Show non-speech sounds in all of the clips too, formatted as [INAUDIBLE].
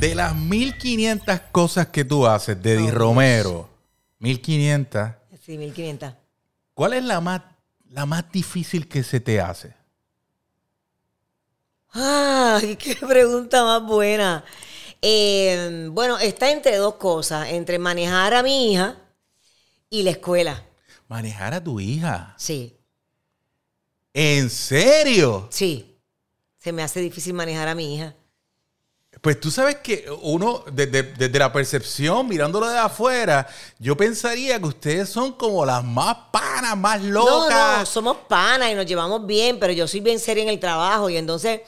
De las 1500 cosas que tú haces de Di Oh, Romero, 1500, Sí, 1500. ¿cuál es la más, la más difícil que se te hace? Ay, qué pregunta más buena. Eh, bueno, está entre dos cosas, entre manejar a mi hija y la escuela. Manejar a tu hija. Sí, ¿En serio? sí. Se me hace difícil manejar a mi hija. Pues tú sabes que uno, desde, desde la percepción, mirándolo de afuera, yo pensaría que ustedes son como las más panas, más No, locas. no, somos panas y nos llevamos bien, pero yo soy bien seria en el trabajo y entonces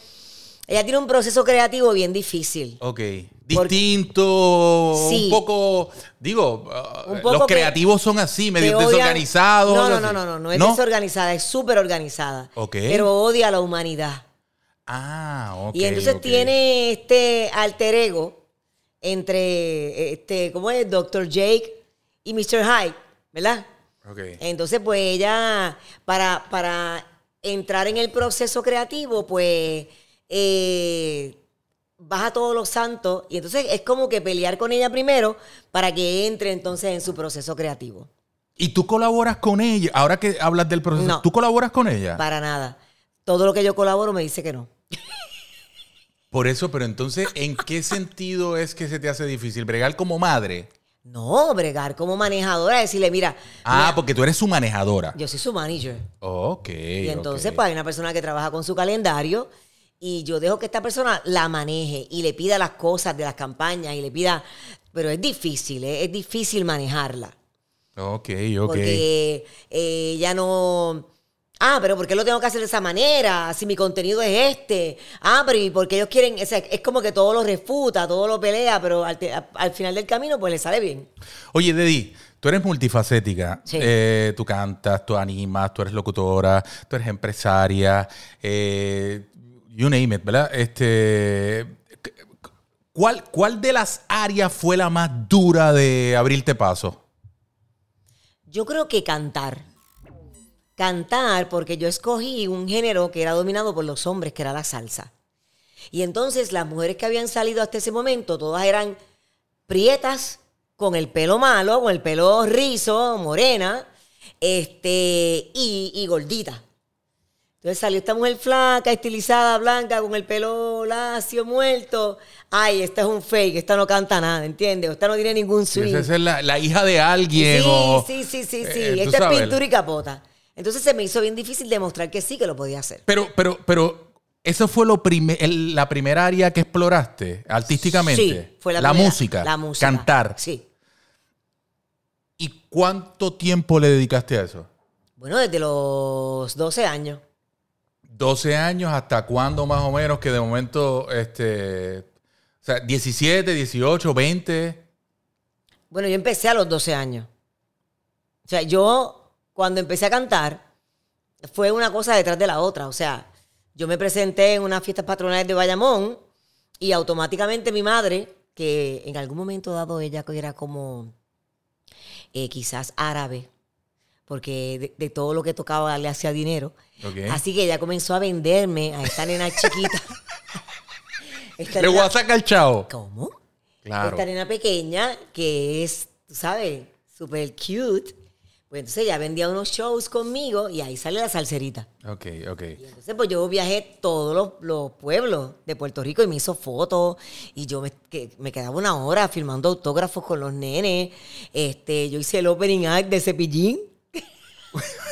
ella tiene un proceso creativo bien difícil. Ok. Distinto, Sí. un poco, digo, uh, Un poco los creativos son así, medio desorganizados. No, no, no, no, no, no es desorganizada, es súper organizada. Ok. Pero odia a la humanidad. Ah, ok. y entonces tiene este alter ego entre, este, ¿cómo es? Dr. Jake y Mr. Hyde, ¿verdad? Ok. Entonces, pues ella, para, para entrar en el proceso creativo, pues eh, baja todos los santos y entonces es como que pelear con ella primero para que entre entonces en su proceso creativo. ¿Y tú colaboras con ella? Ahora que hablas del proceso, No. ¿tú colaboras con ella? Para nada. Todo lo que yo colaboro me dice que no. Por eso, pero entonces, ¿en qué sentido es que se te hace difícil? ¿Bregar como madre? No, bregar como manejadora, decirle, mira, Ah, mira, porque tú eres su manejadora. yo soy su manager. Ok. Y entonces, pues hay una persona que trabaja con su calendario y yo dejo que esta persona la maneje y le pida las cosas de las campañas y le pida, pero es difícil, ¿eh? es difícil manejarla. Ok, ok. Porque eh, ella no... Ah, pero ¿por qué lo tengo que hacer de esa manera? Si mi contenido es este. Ah, pero ¿y por qué ellos quieren? O sea, es como que todo lo refuta, todo lo pelea, pero al, te- al final del camino pues le sale bien. Oye, Dedi, tú eres multifacética. Sí. Eh, tú cantas, tú animas, tú eres locutora, tú eres empresaria, eh, you name it, ¿verdad? Este, ¿cuál, ¿Cuál de las áreas fue la más dura de abrirte paso? Yo creo que cantar. Cantar, porque yo escogí un género que era dominado por los hombres, que era la salsa. Y entonces las mujeres que habían salido hasta ese momento, todas eran prietas, con el pelo malo, con el pelo rizo, morena, este, y, y gordita. Entonces salió esta mujer flaca, estilizada, blanca, con el pelo lacio, muerto. Ay, esta es un fake, esta no canta nada, ¿entiendes? Esta no tiene ningún swing. esa es la, la hija de alguien Sí, o... sí, sí, sí, sí. eh, Esta sabes. es pintura y capota. Entonces se me hizo bien difícil demostrar que sí que lo podía hacer. Pero, pero, pero, ¿eso fue lo prime- el- la primera área que exploraste artísticamente? Sí, fue la, primera- música. La música. Cantar. Sí. ¿Y cuánto tiempo le dedicaste a eso? Bueno, desde los 12 años. 12 años, ¿hasta cuándo más o menos que de momento, este, o sea, 17, 18, 20? Bueno, yo empecé a los 12 años. O sea, yo cuando empecé a cantar fue una cosa detrás de la otra. O sea, yo me presenté en unas fiestas patronales de Bayamón y automáticamente mi madre, que en algún momento dado ella que era como eh, quizás árabe, porque de, de todo lo que tocaba le hacía dinero. Así que ella comenzó a venderme a esta nena [LAUGHS] chiquita. Esta Le voy nena- a sacar chavo. ¿Cómo? Claro. Esta nena pequeña que es, tú sabes, súper cute. Pues entonces ella vendía unos shows conmigo y ahí sale la salserita. Ok, ok. Y entonces pues yo viajé todos los, los pueblos de Puerto Rico y me hizo fotos y yo me, que- me quedaba una hora filmando autógrafos con los nenes. Este, yo hice el opening act de Cepillín. [LAUGHS]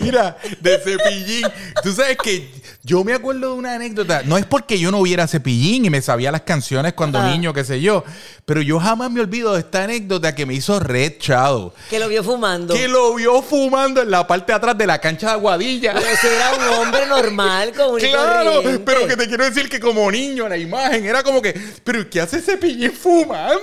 Mira, de cepillín. Tú sabes que yo me acuerdo de una anécdota. No es porque yo no hubiera cepillín y me sabía las canciones cuando Ajá. niño, qué sé yo. Pero yo jamás me olvido de esta anécdota que me hizo Red Shadow. Que lo vio fumando. Que lo vio fumando en la parte de atrás de la cancha de Aguadilla. Pero ese era un hombre normal, común y Claro, corriente. pero que te quiero decir que como niño la imagen era como que, pero ¿qué hace cepillín fumando?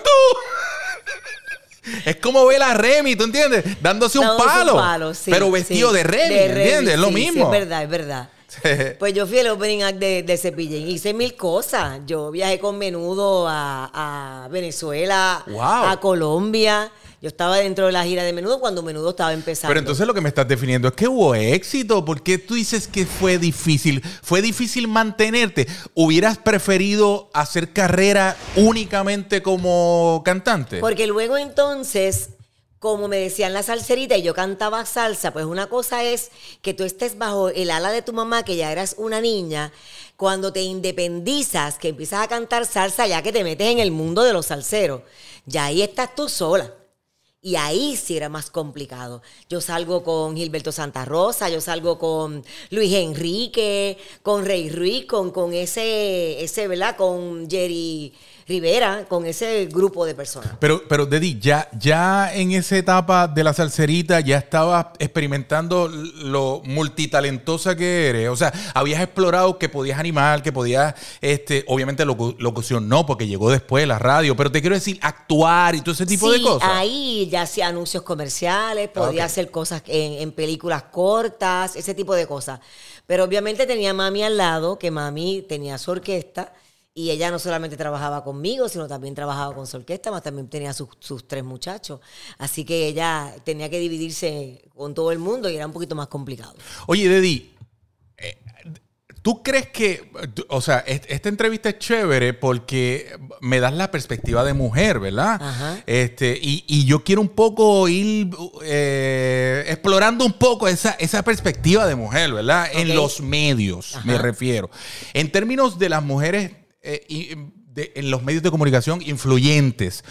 [LAUGHS] Es como ver a Remy, ¿tú entiendes? Dándose un Dándose palo. palo, sí, pero vestido sí. de Remy, De Remy, ¿entiendes? Es lo mismo. es verdad, es verdad. [LAUGHS] Pues yo fui el opening act de, de Cepillín. Hice mil cosas. Yo viajé con menudo a, a Venezuela, Wow. a Colombia. Yo estaba dentro de la gira de menudo cuando menudo estaba empezando. Pero entonces lo que me estás definiendo es que hubo éxito. ¿Por qué tú dices que fue difícil? ¿Fue difícil mantenerte? ¿Hubieras preferido hacer carrera únicamente como cantante? Porque luego entonces, como me decían la salserita y yo cantaba salsa, pues una cosa es que tú estés bajo el ala de tu mamá, que ya eras una niña, cuando te independizas, que empiezas a cantar salsa, ya que te metes en el mundo de los salseros, ya ahí estás tú sola. Y ahí sí era más complicado. Yo salgo con Gilberto Santa Rosa, yo salgo con Luis Enrique, con Rey Ruiz, con, con ese, ese, ¿verdad? Con Jerry Rivera, con ese grupo de personas. Pero, pero Dedi, ya, ya en esa etapa de la salserita ya estabas experimentando lo multitalentosa que eres. O sea, habías explorado que podías animar, que podías, este, obviamente locu- locución no, porque llegó después la radio, pero te quiero decir, actuar y todo ese tipo de cosas. Ahí ya hacía anuncios comerciales, podía Ok. hacer cosas en, en películas cortas, ese tipo de cosas. Pero obviamente tenía mami al lado, que mami tenía su orquesta. Y ella no solamente trabajaba conmigo, sino también trabajaba con su orquesta, más también tenía sus, sus tres muchachos. Así que ella tenía que dividirse con todo el mundo y era un poquito más complicado. Oye, Dedi, eh, ¿tú crees que, o sea, est- esta entrevista es chévere porque me das la perspectiva de mujer, ¿verdad? Ajá. Este, y, y yo quiero un poco ir eh, explorando un poco esa, esa perspectiva de mujer, ¿verdad? En los medios, me refiero. En términos de las mujeres eh, en los medios de comunicación influyentes,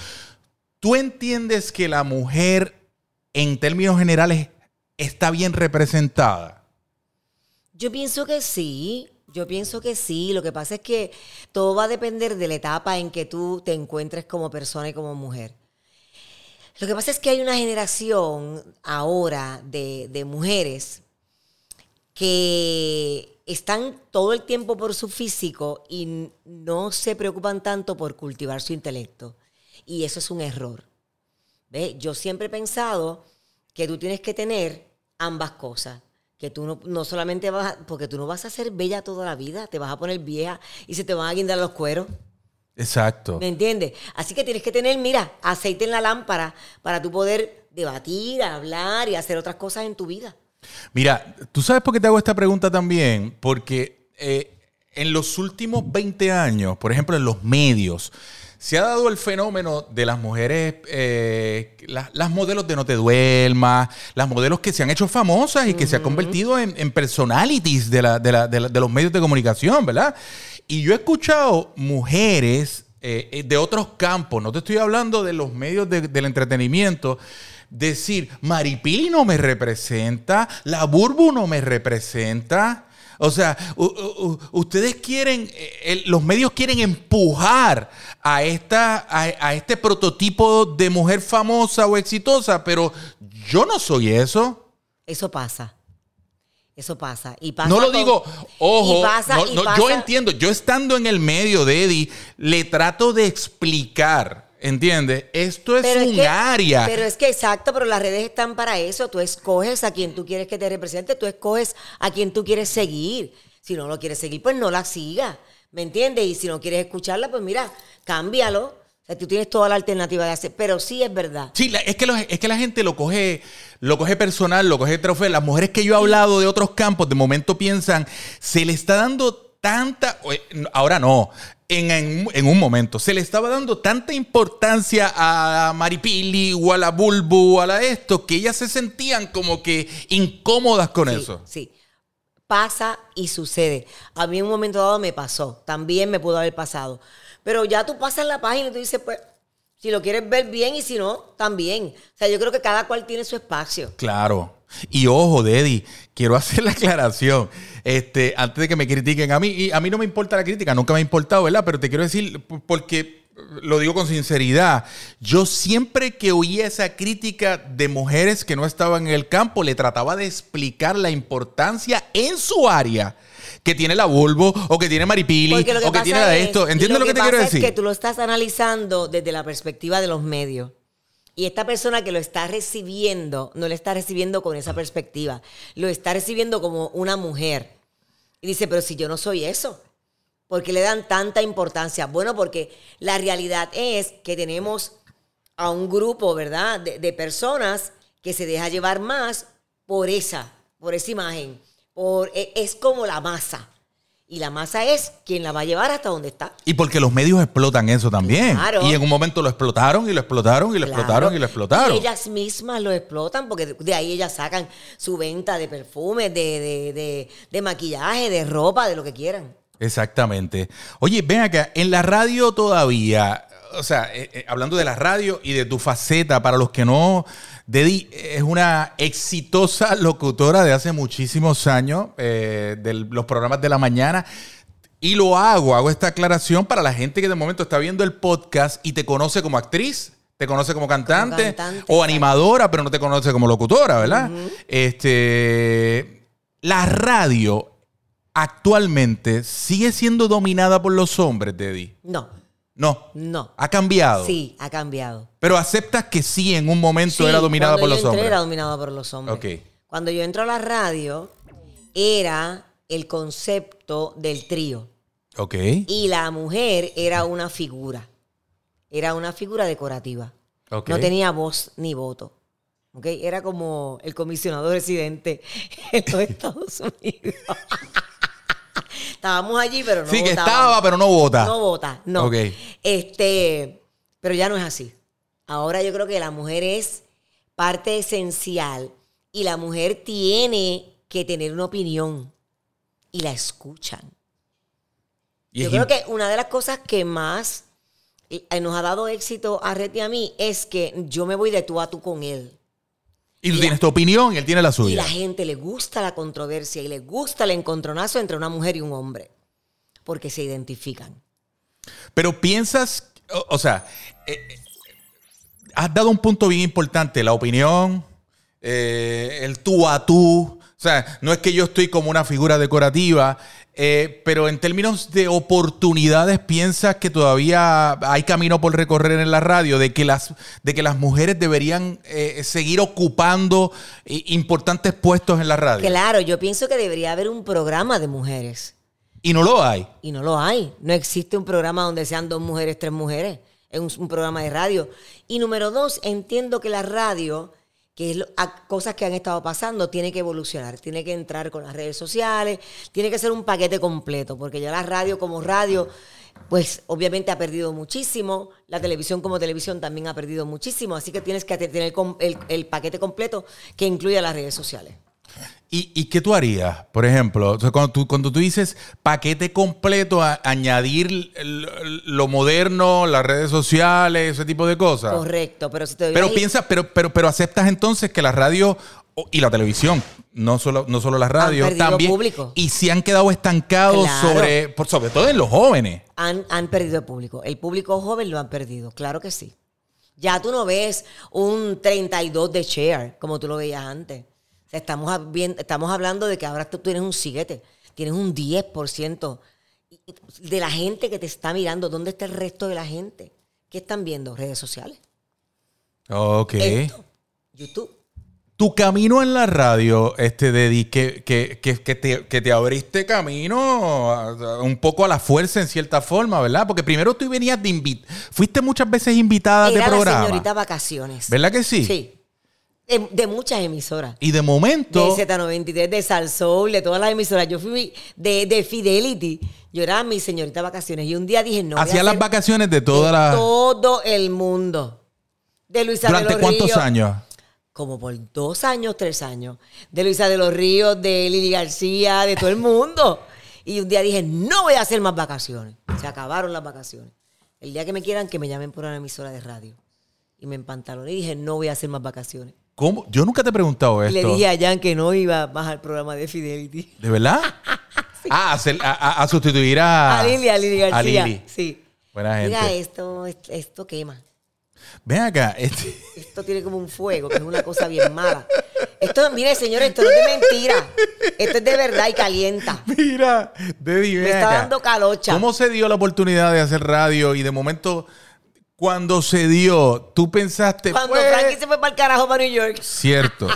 ¿tú entiendes que la mujer, en términos generales, está bien representada? Yo pienso que sí, yo pienso que sí. Lo que pasa es que todo va a depender de la etapa en que tú te encuentres como persona y como mujer. Lo que pasa es que hay una generación ahora de, de mujeres que están todo el tiempo por su físico y no se preocupan tanto por cultivar su intelecto. Y eso es un error. ¿Ve? Yo siempre he pensado que tú tienes que tener ambas cosas. Que tú no, no solamente vas, a- porque tú no vas a ser bella toda la vida, te vas a poner vieja y se te van a guindar los cueros. Exacto. ¿Me entiendes? Así que tienes que tener, mira, aceite en la lámpara para tú poder debatir, hablar y hacer otras cosas en tu vida. Mira, ¿tú sabes por qué te hago esta pregunta también? Porque eh, en los últimos 20 años, por ejemplo, en los medios, se ha dado el fenómeno de las mujeres, eh, las, las modelos de No Te Duermas, las modelos que se han hecho famosas y que se han convertido en, en personalities de, la- de la- de la- de los medios de comunicación, ¿verdad? Y yo he escuchado mujeres eh, de otros campos, no te estoy hablando de los medios de- del entretenimiento, decir, Maripili no me representa, la Burbu no me representa. O sea, ustedes quieren, eh, los medios quieren empujar a, esta, a, a este prototipo de mujer famosa o exitosa, pero yo no soy eso. Eso pasa. Eso pasa. Y pasa No lo con- digo, ojo, y pasa- no- y no, yo entiendo, yo estando en el medio de Eddie, le trato de explicar, ¿entiendes? Esto es Pero un que- área. Pero es que exacto, pero las redes están para eso. Tú escoges a quien tú quieres que te represente, tú escoges a quien tú quieres seguir. Si no lo quieres seguir, pues no la sigas. ¿Me entiendes? Y si no quieres escucharla, pues mira, cámbialo. O sea, tú tienes toda la alternativa de hacer. Pero sí es verdad. Sí, la- es, que es que la gente lo coge, lo coge personal, lo coge trofeo. Las mujeres que yo he hablado de otros campos, de momento piensan, se le está dando tanta, ahora no, en, en- en un momento, se le estaba dando tanta importancia a Maripili o a la Bulbu o a la esto, que ellas se sentían como que incómodas con Sí, eso. Sí. Pasa y sucede. A mí en un momento dado me pasó. También me pudo haber pasado. Pero ya tú pasas la página y tú dices, pues, si lo quieres ver bien y si no, también. O sea, yo creo que cada cual tiene su espacio. Claro. Y ojo, Deddy, quiero [LAUGHS] hacer la aclaración. Este, antes de que me critiquen a mí, y a mí no me importa la crítica, nunca me ha importado, ¿verdad? Pero te quiero decir, porque lo digo con sinceridad, yo siempre que oía esa crítica de mujeres que no estaban en el campo, le trataba de explicar la importancia en su área que tiene la Bulbo, o que tiene Maripili, o que pasa tiene la de es- esto. ¿Entiendes lo, que, te pasa quiero es decir? que tú lo estás analizando desde la perspectiva de los medios. Y esta persona que lo está recibiendo, no lo está recibiendo con esa perspectiva. Lo está recibiendo como una mujer. Y dice, pero si yo no soy eso, ¿por qué le dan tanta importancia? Bueno, porque la realidad es que tenemos a un grupo, ¿verdad?, de, de personas que se deja llevar más por esa, por esa imagen. Por, e- es como la masa. Y la masa es quien la va a llevar hasta donde está. Y porque los medios explotan eso también. Claro. Y en un momento lo explotaron y lo explotaron y lo Claro. explotaron y lo explotaron. Y ellas mismas lo explotan porque de, de ahí ellas sacan su venta de perfumes, de, de, de- de maquillaje, de ropa, de lo que quieran. Exactamente. Oye, ven acá, en la radio todavía, o sea, eh, eh, hablando de la radio y de tu faceta, para los que no, Dedi es una exitosa locutora de hace muchísimos años, eh, de los programas de la mañana. Y lo hago, hago esta aclaración para la gente que de momento está viendo el podcast y te conoce como actriz, te conoce como cantante, cantante, o animadora, pero no te conoce como locutora, ¿verdad? Este, la radio actualmente sigue siendo dominada por los hombres, Teddy. No, No. no. Ha cambiado. Sí, ha cambiado. Pero aceptas que sí, en un momento Sí, era dominada por yo los entré hombres. Era dominada por los hombres. Ok. Cuando yo entro a la radio, era el concepto del trío. Ok. Y la mujer era una figura. Era una figura decorativa. Ok. No tenía voz ni voto. ¿ok? Era como el comisionado residente en los [LAUGHS] Estados Unidos. [LAUGHS] Estábamos allí, pero no sí, que votábamos. estaba, pero no vota. No vota, no. Ok. Este, pero ya no es así. Ahora yo creo que la mujer es parte esencial y la mujer tiene que tener una opinión y la escuchan. Y Yo es creo que una de las cosas que más eh, nos ha dado éxito a Reti y a mí es que yo me voy de tú a tú con él. Y tú y la- tienes tu opinión y él tiene la Y suya. la gente le gusta la controversia y le gusta el encontronazo entre una mujer y un hombre. Porque se identifican. Pero piensas, o, o sea, eh, eh, has dado un punto bien importante, la opinión, eh, el tú a tú. O sea, no es que yo estoy como una figura decorativa, eh, pero en términos de oportunidades, piensas que todavía hay camino por recorrer en la radio, de que las, de que las mujeres deberían eh, seguir ocupando eh, importantes puestos en la radio. Claro, yo pienso que debería haber un programa de mujeres. Y no lo hay. Y no lo hay. No existe un programa donde sean dos mujeres, tres mujeres. Es un, un programa de radio. Y número dos, entiendo que la radio, que es cosas que han estado pasando, tiene que evolucionar. Tiene que entrar con las redes sociales. Tiene que ser un paquete completo. Porque ya la radio como radio, pues obviamente ha perdido muchísimo. La televisión como televisión también ha perdido muchísimo. Así que tienes que tener el paquete completo que incluya las redes sociales. ¿Y, y qué tú harías? Por ejemplo, o sea, cuando, tú, cuando tú dices paquete completo, a- añadir lo moderno, las redes sociales, ese tipo de cosas. Correcto. Pero si te Pero ahí- piensas, pero, pero, pero aceptas entonces que la radio y la televisión, no solo, no solo la radio, perdido también. público. Y si han quedado estancados Claro. sobre, por, sobre todo en los jóvenes. han, han perdido el público. El público joven lo han perdido, claro que sí. Ya tú no ves un 32 de share como tú lo veías antes. Sea, estamos, bien- estamos hablando de que ahora tú tienes un 7, tienes un 10% y- y de la gente que te está mirando. ¿Dónde está el resto de la gente? ¿Qué están viendo? Redes sociales. Ok. Esto, YouTube. Tu camino en la radio, este Dedi, que, que, que, que te, que te abriste camino a- a- un poco a la fuerza en cierta forma, ¿verdad? Porque primero tú venías de invitar, fuiste muchas veces invitada de Era la programa. señorita vacaciones. ¿Verdad que sí? Sí. De, de muchas emisoras. Y de momento, De Z93, de Salsoul, de todas las emisoras. Yo fui de, de Fidelity. Yo era mi señorita vacaciones. Y un día dije, no. hacía las vacaciones de toda de la... todo el mundo. De Luisa de ¿Durante los cuántos Ríos. años? Como por dos años, tres años. De Luisa de los Ríos, de Lili García, de todo el mundo. Y un día dije, no voy a hacer más vacaciones. Se acabaron las vacaciones. El día que me quieran, que me llamen por una emisora de radio. Y me empantaloné y dije, no voy a hacer más vacaciones. ¿Cómo? Yo nunca te he preguntado esto. le dije a Jan que no iba más al programa de Fidelity. ¿De verdad? [LAUGHS] Ah, a, hacer- a- a- a sustituir a... A Lili, a Lili García. A Lili. Sí. Buena gente. Mira, esto, esto quema. Ven acá. Este, [LAUGHS] Esto tiene como un fuego, que es una cosa bien mala. Esto, mire, señores, esto no es de mentira. Esto es de verdad y calienta. mira, ven Me está acá. dando calocha. ¿Cómo se dio la oportunidad de hacer radio y de momento, cuando se dio, tú pensaste... Cuando pues, Frankie se fue para el carajo para New York, Cierto.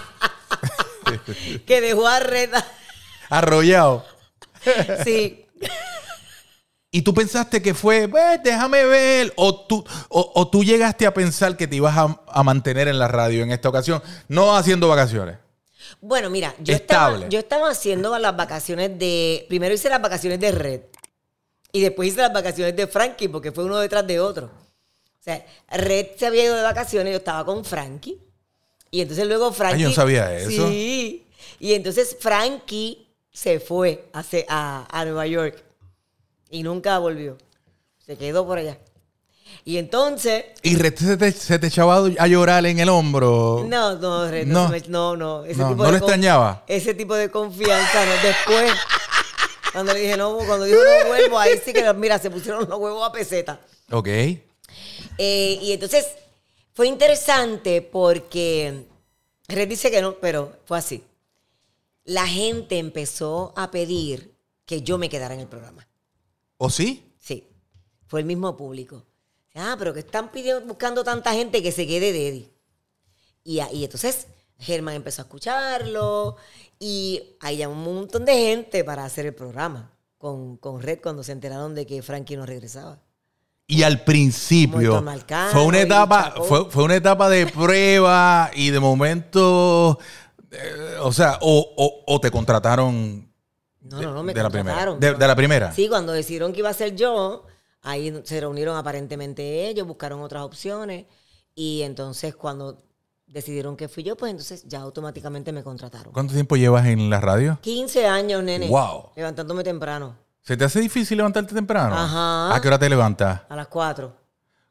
[LAUGHS] que dejó a Reta. Arrollado. [LAUGHS] Sí. Y tú pensaste que fue, pues, déjame ver, o tú, o, o tú llegaste a pensar que te ibas a, a mantener en la radio en esta ocasión, no haciendo vacaciones. Bueno, mira, yo estaba, yo estaba haciendo las vacaciones de. Primero hice las vacaciones de Red. Y después hice las vacaciones de Frankie, porque fue uno detrás de otro. O sea, Red se había ido de vacaciones, yo estaba con Frankie. Y entonces luego Frankie. yo no sabía eso. Sí. Y entonces Frankie se fue a, a, a Nueva York. Y nunca volvió. Se quedó por allá. Y entonces. Y Red se te, se te echaba a llorar en el hombro. No, no, Red, No. no, no, no. Ese No, tipo ¿no de le extrañaba? Ese tipo de confianza, no. Después, cuando le dije no, cuando dijo no vuelvo, ahí sí que, mira, se pusieron los huevos a peseta. Ok. Eh, y entonces, fue interesante porque Red dice que no, pero fue así. La gente empezó a pedir que yo me quedara en el programa. ¿O sí? Sí, fue el mismo público. Ah, pero que están pidiendo, buscando tanta gente que se quede de Eddie. Y, y entonces Germán empezó a escucharlo y ahí llamó un montón de gente para hacer el programa con, con Red cuando se enteraron de que Frankie no regresaba. Y al principio Marcano fue una etapa, fue, fue una etapa de prueba y de momento, eh, o sea, o, o- o te contrataron No, no, no, me de la primera. contrataron. De, de la primera. Sí, cuando decidieron que iba a ser yo, ahí se reunieron aparentemente ellos, buscaron otras opciones y entonces cuando decidieron que fui yo, pues entonces ya automáticamente me contrataron. ¿Cuánto tiempo llevas en la radio? 15 años, nene. Wow. Levantándome temprano. ¿Se te hace difícil levantarte temprano? Ajá. ¿A qué hora te levantas? A las 4.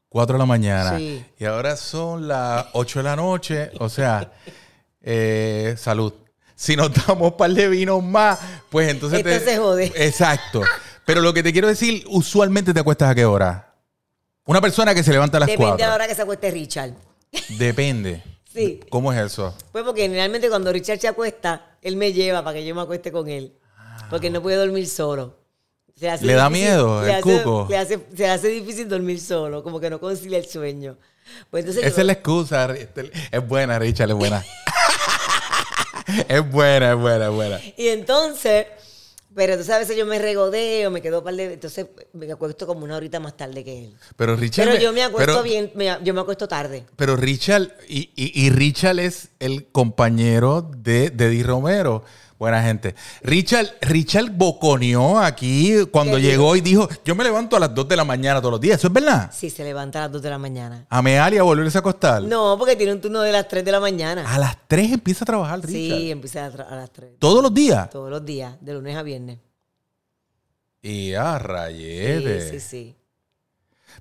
4 de la mañana. Sí. Y ahora son las 8 de la noche. O sea, [LAUGHS] eh, salud. Si nos damos un par de vinos más, pues entonces Esto se jode. Exacto. Pero lo que te quiero decir, usualmente te acuestas a qué hora? Una persona que se levanta a las Depende 4. a la hora que se acueste Richard. Depende. [LAUGHS] Sí. ¿Cómo es eso? Pues porque generalmente cuando Richard se acuesta, él me lleva para que yo me acueste con él. Porque no puede dormir solo. Se hace ¿Le da difícil- miedo el hace- cuco? le hace- se hace difícil dormir solo, como que no concilia el sueño. Pues entonces Esa yo- es la excusa. Es buena, Richard, es buena. [LAUGHS] es buena, es buena, es buena. Y entonces, pero entonces a veces yo me regodeo, me quedo par de... Entonces me acuesto como una horita más tarde que él. Pero Richard. Pero yo me acuesto pero- bien, me- yo me acuesto tarde. Pero Richard, y, y- y Richard es el compañero de, de Eddie Romero. Buena gente. Richard, Richard boconeó aquí cuando ¿Qué llegó y dijo, yo me levanto a las 2 de la mañana todos los días. ¿Eso es verdad? Sí, se levanta a las 2 de la mañana. A mear y a volverse a acostar. No, porque tiene un turno de las 3 de la mañana. A las 3 empieza a trabajar Richard. Sí, empieza a, las 3. Todos los días. Todos los días, de lunes a viernes. Y a Sí, rayete. sí, sí.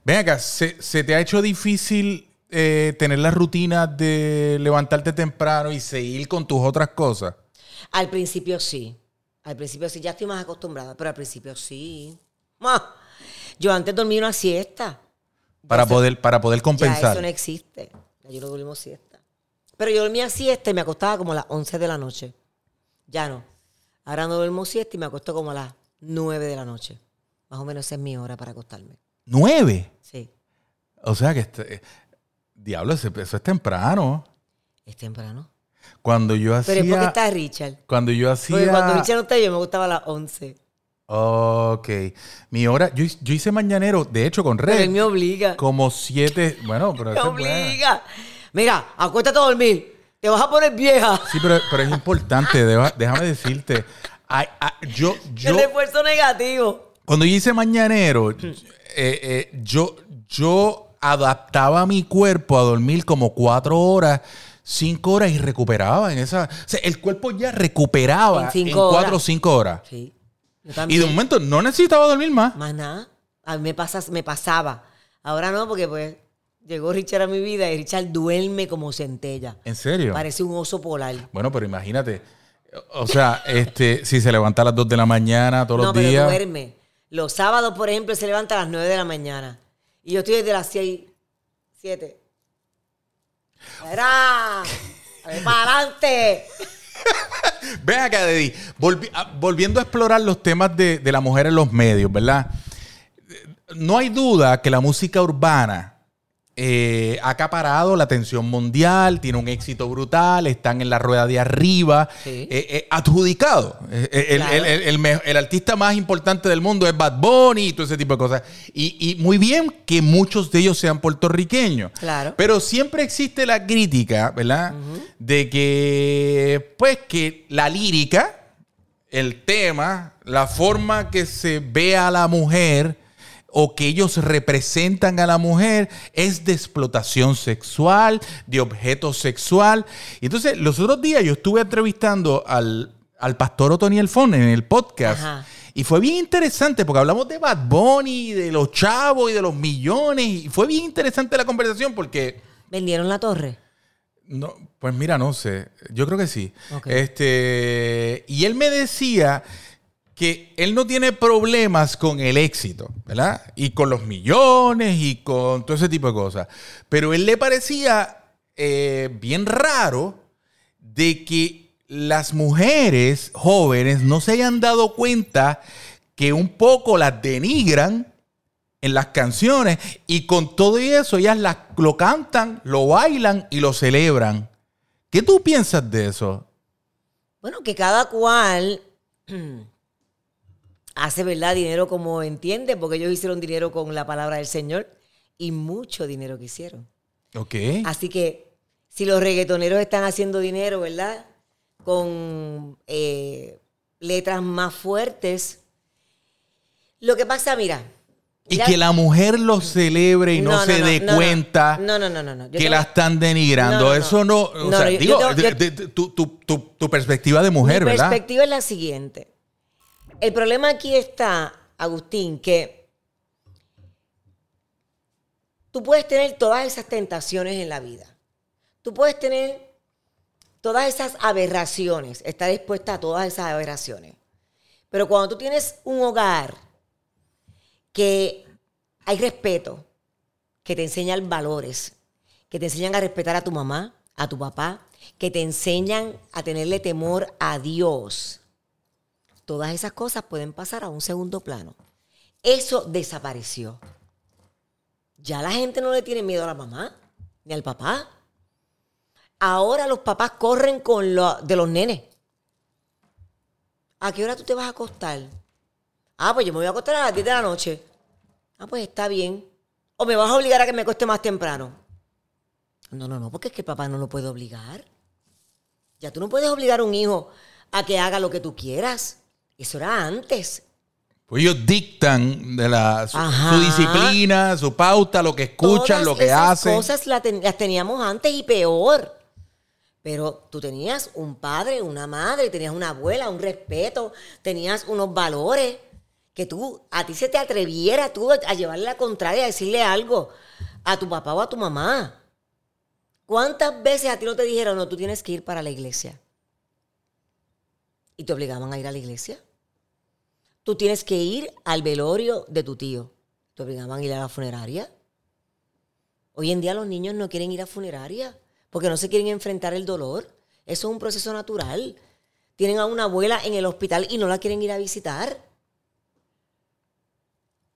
Ven acá, ¿se, se te ha hecho difícil eh, tener la rutina de levantarte temprano y seguir con tus otras cosas? Al principio sí. Al principio sí, ya estoy más acostumbrada, pero al principio sí. Yo antes dormía una siesta. Para eso- poder, para poder Ya compensar. eso no existe. Ya yo no dormimos siesta. Pero yo dormía siesta y me acostaba como a las 11 de la noche. Ya no. Ahora no duermo siesta y me acuesto como a las 9 de la noche. Más o menos esa es mi hora para acostarme. ¿Nueve? Sí. O sea que, este- diablo, ese- eso es temprano. Es temprano. Cuando yo hacía... Pero es porque está Richard. Cuando yo hacía... Porque cuando Richard no está, yo me gustaba a las 11. Ok. Mi hora... Yo, yo hice mañanero, de hecho, con Pero Red. él me obliga. Como siete... Bueno, pero Me obliga. Mira, acuéstate a dormir. Te vas a poner vieja. Sí, pero, pero es importante, deba- déjame decirte. [LAUGHS] Ay, ay, yo, yo, El esfuerzo negativo. cuando yo hice mañanero, eh, eh, yo, yo adaptaba mi cuerpo a dormir como cuatro horas, cinco horas y recuperaba en esa. O sea, el cuerpo ya recuperaba En cuatro o cinco horas. Sí. Yo Y de momento no necesitaba dormir más. Más nada. A mí me, pasa, me pasaba. Ahora no, porque pues llegó Richard a mi vida y Richard duerme como centella. ¿En serio? Parece un oso polar. Bueno, pero imagínate. O sea, este, si se levanta a las dos de la mañana todos no, los pero días. duerme. Los sábados, por ejemplo, se levanta a las 9 de la mañana. Y yo estoy desde las 6, 7. ¡Era! ¡Para adelante! [LAUGHS] Ven acá, Deddy. Ah, volviendo a explorar los temas de, de la mujer en los medios, ¿verdad? No hay duda que la música urbana eh, ha acaparado la atención mundial, tiene un éxito brutal, están en la rueda de arriba, Sí. eh, eh, adjudicado. El, Claro. el- el- el me- el artista más importante del mundo es Bad Bunny y todo ese tipo de cosas. Y, y muy bien que muchos de ellos sean puertorriqueños. Claro. Pero siempre existe la crítica, ¿verdad? De que, pues, que la lírica, el tema, la forma que se ve a la mujer o que ellos representan a la mujer es de explotación sexual, de objeto sexual. Y entonces, los otros días yo estuve entrevistando al, al pastor Otoniel Fon en el podcast. Ajá. Y fue bien interesante porque hablamos de Bad Bunny, de los chavos y de los millones. Y fue bien interesante la conversación porque... ¿Vendieron la torre? No, pues mira, no sé. Yo creo que sí. Este, y él me decía que él no tiene problemas con el éxito, ¿verdad? Y con los millones y con todo ese tipo de cosas. Pero él le parecía eh, bien raro de que las mujeres jóvenes no se hayan dado cuenta que un poco las denigran en las canciones y con todo eso ellas las- lo cantan, lo bailan y lo celebran. ¿Qué tú piensas de eso? Bueno, que cada cual [CLEARS THROAT] hace, ¿verdad? Dinero como entiende, porque ellos hicieron dinero con la palabra del Señor y mucho dinero que hicieron. Ok. Así que si los reggaetoneros están haciendo dinero, ¿verdad? Con eh, letras más fuertes. Lo que pasa, mira. Y que la mujer lo celebre y no, se dé no, no. cuenta No, que la están denigrando. No, no, no. Eso no. O sea, yo- digo, yo yo- tu, tu- tu- tu perspectiva de mujer, Mi ¿verdad? perspectiva es la siguiente. El problema aquí está, Agustín, que tú puedes tener todas esas tentaciones en la vida. Tú puedes tener todas esas aberraciones, estar dispuesta a todas esas aberraciones. Pero cuando tú tienes un hogar que hay respeto, que te enseñan valores, que te enseñan a respetar a tu mamá, a tu papá, que te enseñan a tenerle temor a Dios. Todas esas cosas pueden pasar a un segundo plano. Eso desapareció. Ya la gente no le tiene miedo a la mamá ni al papá. Ahora los papás corren con lo de los nenes. ¿A qué hora tú te vas a acostar? Ah, pues yo me voy a acostar a las 10 de la noche. Ah, pues está bien. O me vas a obligar a que me acueste más temprano. No, no, no, porque es que el papá no lo puede obligar. Ya tú no puedes obligar a un hijo a que haga lo que tú quieras. Eso era antes. Pues ellos dictan de la, su, disciplina, su pauta, lo que escuchan, Todas lo que esas hacen. cosas la ten- las teníamos antes y peor. Pero tú tenías un padre, una madre, tenías una abuela, un respeto, tenías unos valores que tú, a ti se te atreviera tú a llevarle la contraria, a decirle algo a tu papá o a tu mamá. ¿Cuántas veces a ti no te dijeron, no, tú tienes que ir para la iglesia? Y te obligaban a ir a la iglesia. Tú tienes que ir al velorio de tu tío. Te obligaban a ir a la funeraria. Hoy en día los niños no quieren ir a funeraria porque no se quieren enfrentar el dolor. Eso es un proceso natural. Tienen a una abuela en el hospital y no la quieren ir a visitar.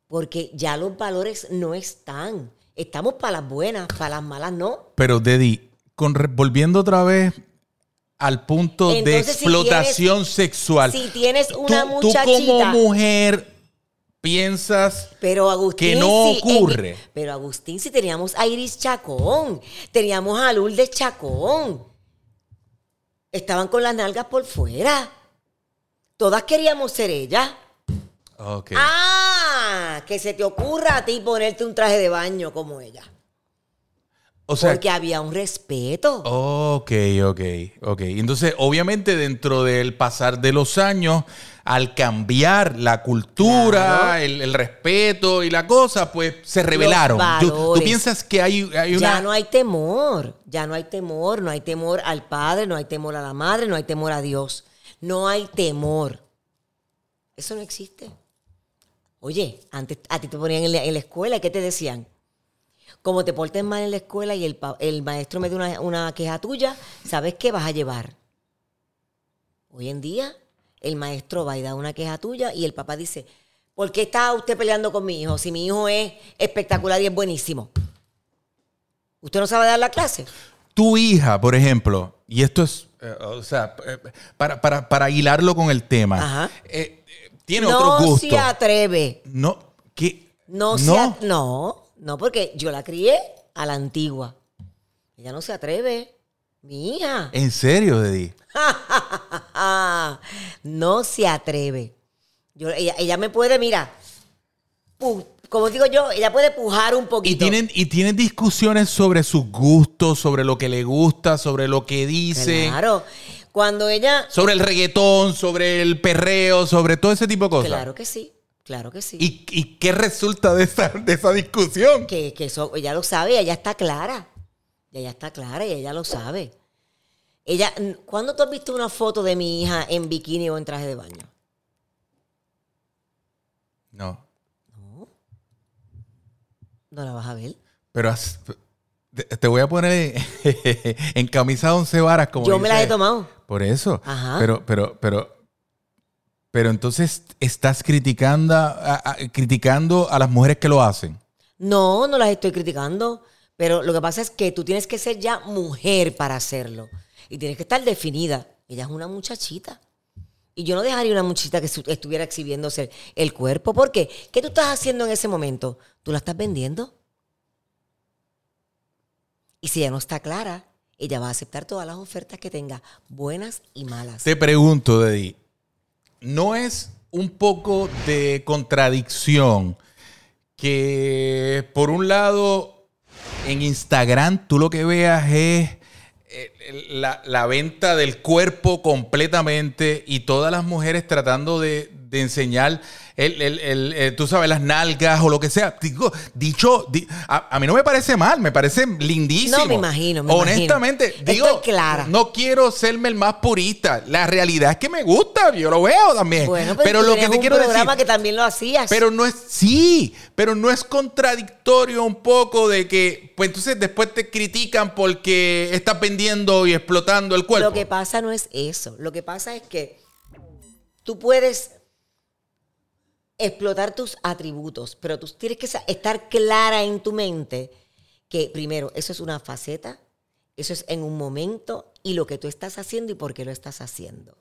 Porque ya los valores no están. Estamos para las buenas, para las malas no. Pero, Deddy, con, volviendo otra vez al punto de si explotación tienes- sexual. si tienes una tú, tú como muchachita- mujer piensas Pero Agustín. Que no ocurre. pero Agustín, si teníamos a Iris Chacón, teníamos a Lourdes Chacón. Estaban con las nalgas por fuera. Todas queríamos ser ellas. Ok. Ah, que se te ocurra a ti ponerte un traje de baño como ella. O sea, Porque había un respeto. ok, ok, ok. Entonces, obviamente, dentro del pasar de los años, al cambiar la cultura, Claro. el, el respeto y la cosa, pues se revelaron. ¿Tú, piensas que hay, hay una. Ya no hay temor, ya no hay temor, no hay temor al padre, no hay temor a la madre, no hay temor a Dios. No hay temor. Eso no existe. Oye, antes a ti te ponían en la, en la escuela y ¿qué te decían? Como te portes mal en la escuela y el, el maestro me dio una, una queja tuya, ¿sabes qué vas a llevar? Hoy en día, el maestro va y da una queja tuya y el papá dice, ¿por qué está usted peleando con mi hijo si mi hijo es espectacular y es buenísimo? ¿Usted no sabe dar la clase? Tu hija, por ejemplo, y esto es, eh, o sea, eh, para, para, para hilarlo con el tema, Ajá. eh, tiene no otro gusto. se atreve. No, ¿qué? No, se no, no, porque yo la crié a la antigua. Ella no se atreve. Mi hija. ¿En serio, Dedi? [LAUGHS] no se atreve. Yo, ella, ella me puede, mira, pu- como digo yo, ella puede pujar un Y poquito. tienen, y tienen discusiones sobre sus gustos, sobre lo que le gusta, sobre lo que dice, Claro. Cuando ella. sobre el reggaetón, sobre el perreo, sobre todo ese tipo de cosas. Claro que sí. Claro que sí. ¿Y, y qué resulta de esa, de esa discusión? que, que eso, ella lo sabe, ella está clara. Ella está clara y ella lo sabe. Ella, ¿cuándo tú has visto una foto de mi hija en bikini o en traje de baño? No. No la vas a ver. Pero te, voy a poner [LAUGHS] en, camisa de once varas como Yo me la dice- he tomado. Por eso. Ajá. Pero, pero, pero, pero entonces estás criticando a, a- criticando a las mujeres que lo hacen. No, no las estoy criticando. Pero lo que pasa es que tú tienes que ser ya mujer para hacerlo. Y tienes que estar definida. Ella es una muchachita. Y yo no dejaría una muchachita que estu- estuviera exhibiéndose el cuerpo. ¿Por qué? ¿Qué tú estás haciendo en ese momento? ¿Tú la estás vendiendo? Y si ella no está clara, ella va a aceptar todas las ofertas que tenga, buenas y malas. Te pregunto, Dedi, ¿no es un poco de contradicción que por un lado en Instagram tú lo que veas es eh, la, la venta del cuerpo completamente y todas las mujeres tratando de, de enseñar, el, el- el- eh, tú sabes, las nalgas o lo que sea? Digo, dicho, di- a, a mí no me parece mal, me parece lindísimo. No, me imagino, me Honestamente, imagino. digo, Estoy clara. no quiero serme el más purista. La realidad es que me gusta, yo lo veo también. Bueno, pero tú lo que te un quiero programa decir, que también lo hacías. pero no es, sí, pero no es contradictorio un poco de que, pues entonces después te critican porque estás vendiendo y explotando el cuerpo. Lo que pasa no es eso. Lo que pasa es que tú puedes explotar tus atributos, pero tú tienes que estar clara en tu mente que primero, eso es una faceta, eso es en un momento y lo que tú estás haciendo y por qué lo estás haciendo.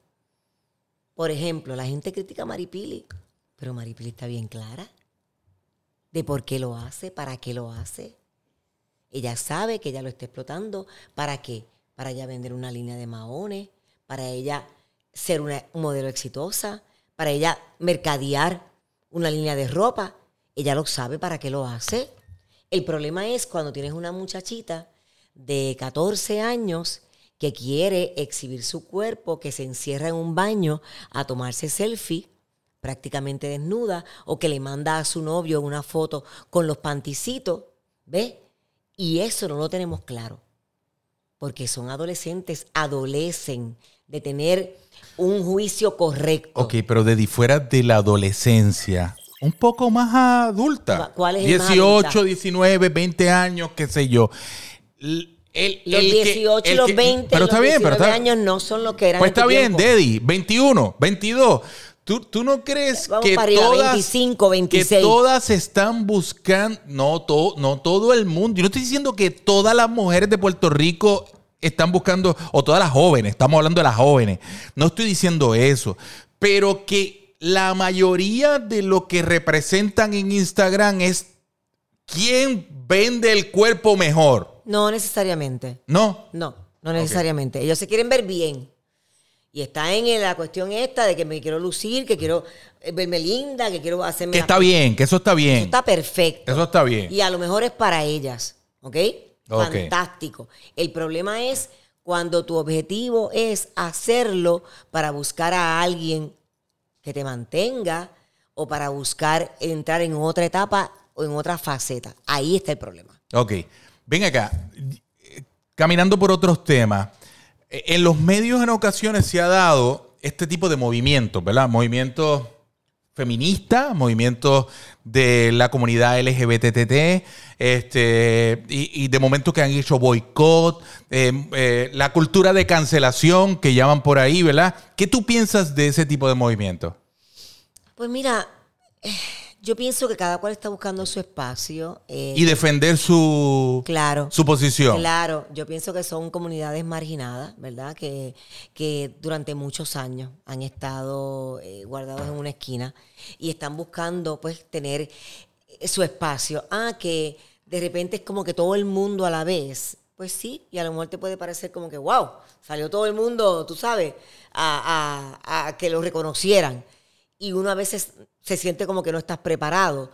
Por ejemplo, la gente critica a Maripili, pero Maripili está bien clara de por qué lo hace, para qué lo hace. Ella sabe que ella lo está explotando. ¿Para qué? Para ella vender una línea de maones, para ella ser una un modelo exitosa, para ella mercadear una línea de ropa. Ella lo sabe para qué lo hace. El problema es cuando tienes una muchachita de 14 años que quiere exhibir su cuerpo, que se encierra en un baño a tomarse selfie prácticamente desnuda o que le manda a su novio una foto con los panticitos, ¿ves? Y eso no lo tenemos claro, porque son adolescentes, adolecen de tener un juicio correcto. Ok, pero desde fuera de la adolescencia, un poco más adulta. ¿Cuál es el más 18, adulta? 19, 20 años, qué sé yo. L- el- Los el que- 18 y el los que- 20 pero los está bien, pero 19 está, años no son lo que eran pues está bien. Deddy, 21, 22. ¿Tú, tú no crees Vamos que arriba, todas, 25, 26. que todas están buscando, no, to- no todo el mundo, yo no estoy diciendo que todas las mujeres de Puerto Rico están buscando, o todas las jóvenes, estamos hablando de las jóvenes, no estoy diciendo eso, pero que la mayoría de lo que representan en Instagram es quién vende el cuerpo mejor, No necesariamente. ¿no? No, no necesariamente. Ellos se quieren ver bien. Y está en la cuestión esta de que me quiero lucir, que quiero eh, verme linda, que quiero hacerme... Que está bien, que eso está bien. Eso está perfecto. Eso está bien. Y a lo mejor es para ellas, ¿ok? Fantástico. El problema es cuando tu objetivo es hacerlo para buscar a alguien que te mantenga o para buscar entrar en otra etapa o en otra faceta. Ahí está el problema. Ok, ven acá. Caminando por otros temas. Eh, En los medios en ocasiones se ha dado este tipo de movimientos, ¿verdad? Movimientos feministas, movimientos de la comunidad LGBTT, este, y, y de momentos que han hecho boicot, eh, eh, la cultura de cancelación que llaman por ahí, ¿verdad? ¿Qué tú piensas de ese tipo de movimientos? Pues mira, eh, Yo pienso que cada cual está buscando su espacio. eh, Y defender su, claro. su posición. Claro, yo pienso que son comunidades marginadas, ¿verdad? Que, que durante muchos años han estado eh, guardados en una esquina y están buscando, pues, tener eh, su espacio. Ah, que de repente es como que todo el mundo a la vez. Pues sí, y a lo mejor te puede parecer como que, wow, salió todo el mundo, tú sabes, a, a- a que lo reconocieran. Y uno a veces se siente como que no estás preparado.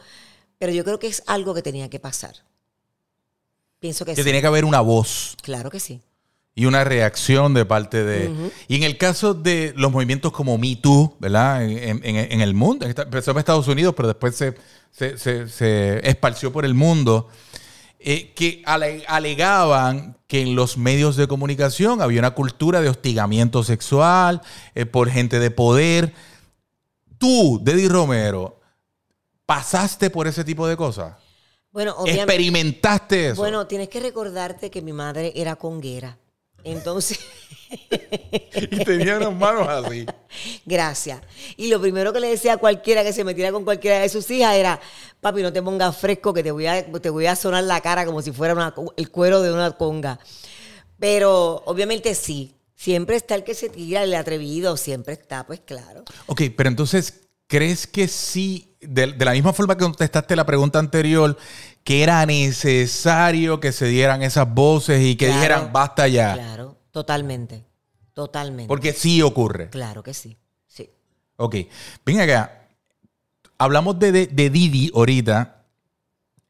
Pero yo creo que es algo que tenía que pasar. Pienso que, Que sí. tiene que haber una voz Claro que sí. y una reacción de parte de... Y en el caso de los movimientos como Me Too, ¿verdad? En, en- en el mundo, empezó en Estados Unidos, pero después se, se- se- se esparció por el mundo, eh, que ale- alegaban que en los medios de comunicación había una cultura de hostigamiento sexual eh, por gente de poder. Tú, Deddy Romero, pasaste por ese tipo de cosas. Bueno, obviamente. Experimentaste eso. Bueno, tienes que recordarte que mi madre era conguera. Entonces, [LAUGHS] y tenía unas manos así. gracias. Y lo primero que le decía a cualquiera que se metiera con cualquiera de sus hijas era, papi, no te pongas fresco que te voy a, te voy a sonar la cara como si fuera una- el cuero de una conga. Pero obviamente sí. Siempre está el que se tira, el atrevido, siempre está, pues claro. Ok, pero entonces, ¿crees que sí, de, de la misma forma que contestaste la pregunta anterior, que era necesario que se dieran esas voces y que Claro. dijeran basta ya? Claro, totalmente. Totalmente. Porque sí ocurre. Claro que sí. Sí. Ok, ven acá. Hablamos de, de, de Didi ahorita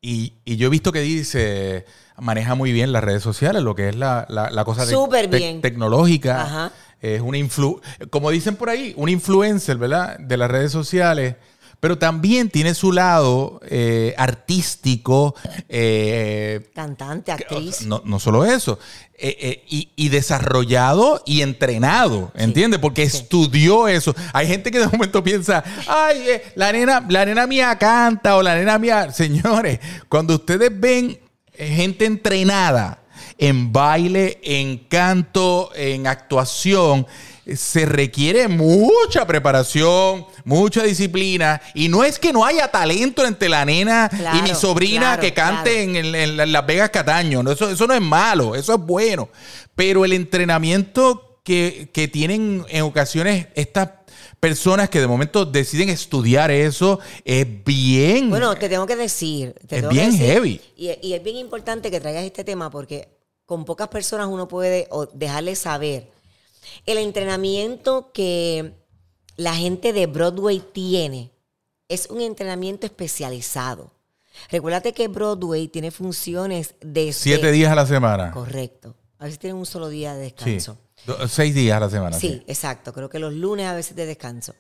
y, y yo he visto que Didi se maneja muy bien las redes sociales, lo que es la, la- la cosa de- Súper bien. tecnológica. Ajá. Es una influ como dicen por ahí, un influencer, ¿verdad? De las redes sociales. Pero también tiene su lado eh, artístico, eh, Cantante, actriz. no, no solo eso, eh, y, y desarrollado y entrenado, ¿entiendes? Porque sí. estudió eso. Hay gente que de momento piensa, ay, la, nena, la nena mía canta o la nena mía. [LAUGHS] Señores, cuando ustedes ven gente entrenada en baile, en canto, en actuación, se requiere mucha preparación, mucha disciplina. Y no es que no haya talento entre la nena y mi sobrina claro, que cante claro. en, en- en Las Vegas Cataño. No, eso, eso no es malo, eso es bueno. Pero el entrenamiento que, que tienen en ocasiones estas personas que de momento deciden estudiar eso es bien. Bueno, te tengo que decir. te Es bien decir, heavy. Y, y es bien importante que traigas este tema porque con pocas personas uno puede o, dejarles saber el entrenamiento que la gente de Broadway tiene. Es un entrenamiento especializado. Recuérdate que Broadway tiene funciones de Siete días a la semana. Correcto. A veces tienen un solo día de Sí. descanso. Do- Seis días a la semana. Sí, exacto. Creo que los lunes a veces de descanso.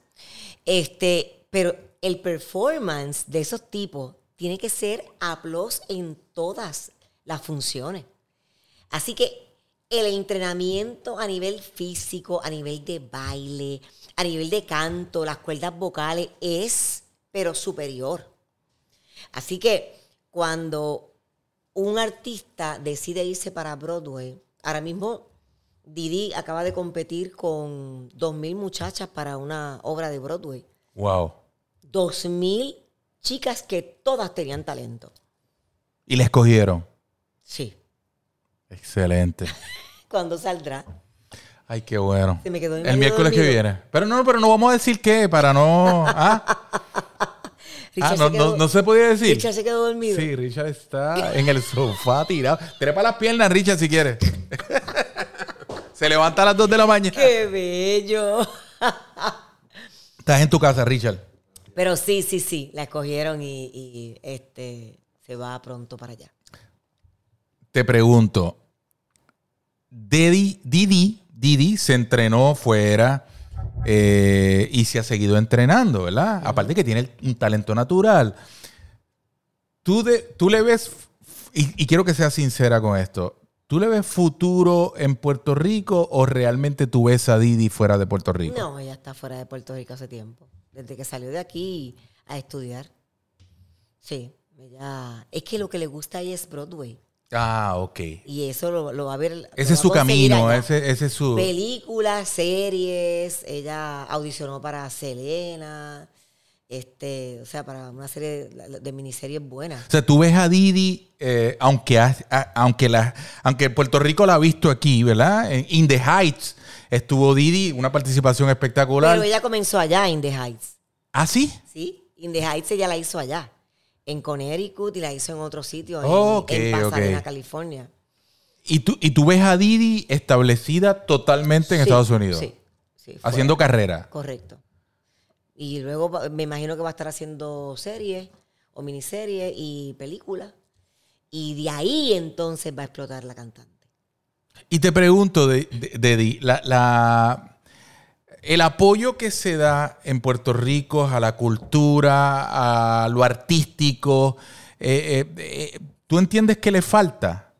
Este, pero el performance de esos tipos tiene que ser aplausos en todas las funciones. Así que el entrenamiento a nivel físico, a nivel de baile, a nivel de canto, las cuerdas vocales es, pero superior. Así que cuando un artista decide irse para Broadway, ahora mismo Didi acaba de competir con 2.000 muchachas para una obra de Broadway. Wow. 2.000 chicas que todas tenían talento. Y le escogieron. Sí. Excelente. [LAUGHS] ¿Cuándo saldrá? Ay, qué bueno. Se me quedó El miércoles que viene. Pero no, pero no vamos a decir qué, para no. ¿Ah? [LAUGHS] Ah, no, se quedó- no, no se podía decir. Richard se quedó dormido. Sí, Richard está [LAUGHS] en el sofá tirado. Trepa las piernas, Richard, si quieres. se levanta a las 2 de la mañana. ¡Qué bello! Estás en tu casa, Richard. Pero sí, sí, sí, la escogieron y, y, este se va pronto para allá. Te pregunto. Didi, Didi, Didi se entrenó fuera eh, y se ha seguido entrenando, ¿verdad? Aparte que tiene un talento natural. Tú, de, tú le ves, y, quiero que seas sincera con esto, ¿tú le ves futuro en Puerto Rico o realmente tú ves a Didi fuera de Puerto Rico? No, ella está fuera de Puerto Rico hace tiempo. Desde que salió de aquí a estudiar. Sí, ella. Es que lo que le gusta a es Broadway. Ah, ok. Y eso lo, lo va a ver. Ese es su camino, ese, ese es su... Películas, series. Ella audicionó para Selena. Este, o sea, para una serie de, de miniseries buenas. O sea, tú ves a Didi, eh, aunque, has- a- aunque, la, aunque Puerto Rico la ha visto aquí, ¿verdad? En In the Heights estuvo Didi, una participación espectacular. Pero ella comenzó allá, in the Heights. ¿Ah, sí? ¿Sí? In the Heights ella la hizo allá. En Connecticut y la hizo en otro sitio, en, en Pasadena. California. Y tú, y tú ves a Didi establecida totalmente en Sí, Estados Unidos, Sí, sí, fue- haciendo carrera. Correcto. Y luego me imagino que va a estar haciendo series o miniseries y películas. Y de ahí entonces va a explotar la cantante. Y te pregunto, de, de- Dedi, la, la- el apoyo que se da en Puerto Rico a la cultura, a lo artístico, eh, eh, eh, ¿tú entiendes que le falta?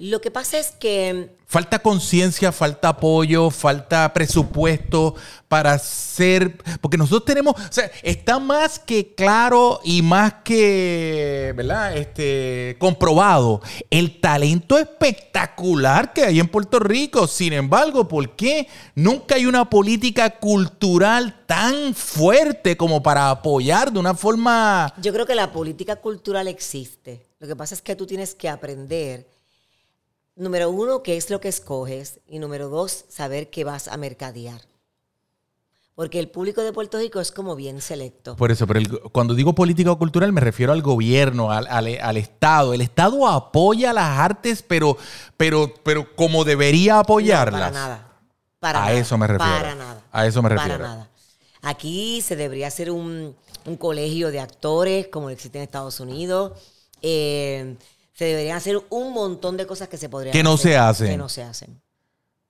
Lo que pasa es que Falta conciencia, falta apoyo, falta presupuesto para ser. Porque nosotros tenemos. O sea, está más que claro y más que. ¿Verdad? Este. comprobado. El talento espectacular que hay en Puerto Rico. Sin embargo, ¿por qué nunca hay una política cultural tan fuerte como para apoyar de una forma. yo creo que la política cultural existe. Lo que pasa es que tú tienes que aprender, número uno, qué es lo que escoges. Y número dos, saber qué vas a mercadear. Porque el público de Puerto Rico es como bien selecto. Por eso, pero el- cuando digo política cultural me refiero al gobierno, al, al- al Estado. El Estado apoya las artes, pero, pero, pero como debería No, apoyarlas. para nada. Para A nada. eso me refiero. Para nada. A eso me Para refiero. nada. Aquí se debería hacer un, un colegio de actores, como existe en Estados Unidos. Eh, se deberían hacer un montón de cosas que se podrían Que no hacer, se hacen. Que no se hacen.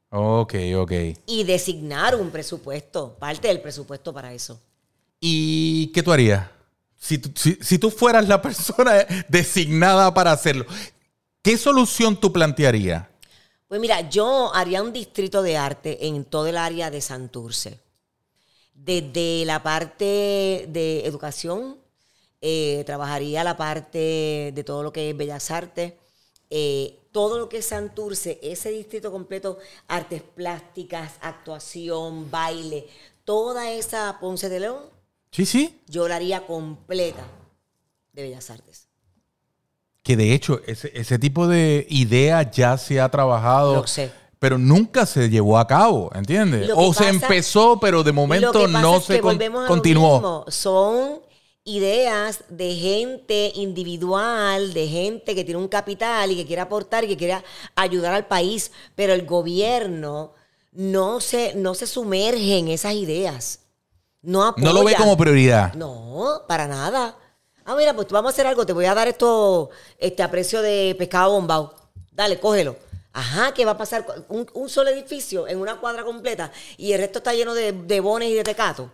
Ok, ok. Y designar un presupuesto, parte del presupuesto para eso. ¿Y qué tú harías? Si, tú- si- si tú fueras la [LAUGHS] persona designada para hacerlo, ¿qué solución tú plantearías? Pues mira, yo haría un distrito de arte en todo el área de Santurce. Desde la parte de educación, eh, trabajaría la parte de todo lo que es Bellas Artes, eh, todo lo que es Santurce, ese distrito completo, artes plásticas, actuación, baile, toda esa Ponce de León, Sí, sí. yo la haría completa de Bellas Artes. Que de hecho, ese, ese tipo de idea ya se ha trabajado. Lo sé. Pero nunca se llevó a cabo, ¿entiendes? O se empezó, pero de momento no es se con- continuó. Son ideas de gente individual, de gente que tiene un capital y que quiere aportar y que quiere ayudar al país, pero el gobierno no se, no se sumerge en esas ideas. No apoya. No lo ve como prioridad. No, para nada. Ah, mira, pues vamos a hacer algo. Te voy a dar esto este, a precio de pescado bombao. Dale, cógelo. Ajá, ¿qué va a pasar? Un, un solo edificio en una cuadra completa y el resto está lleno de, de bones y de tecato.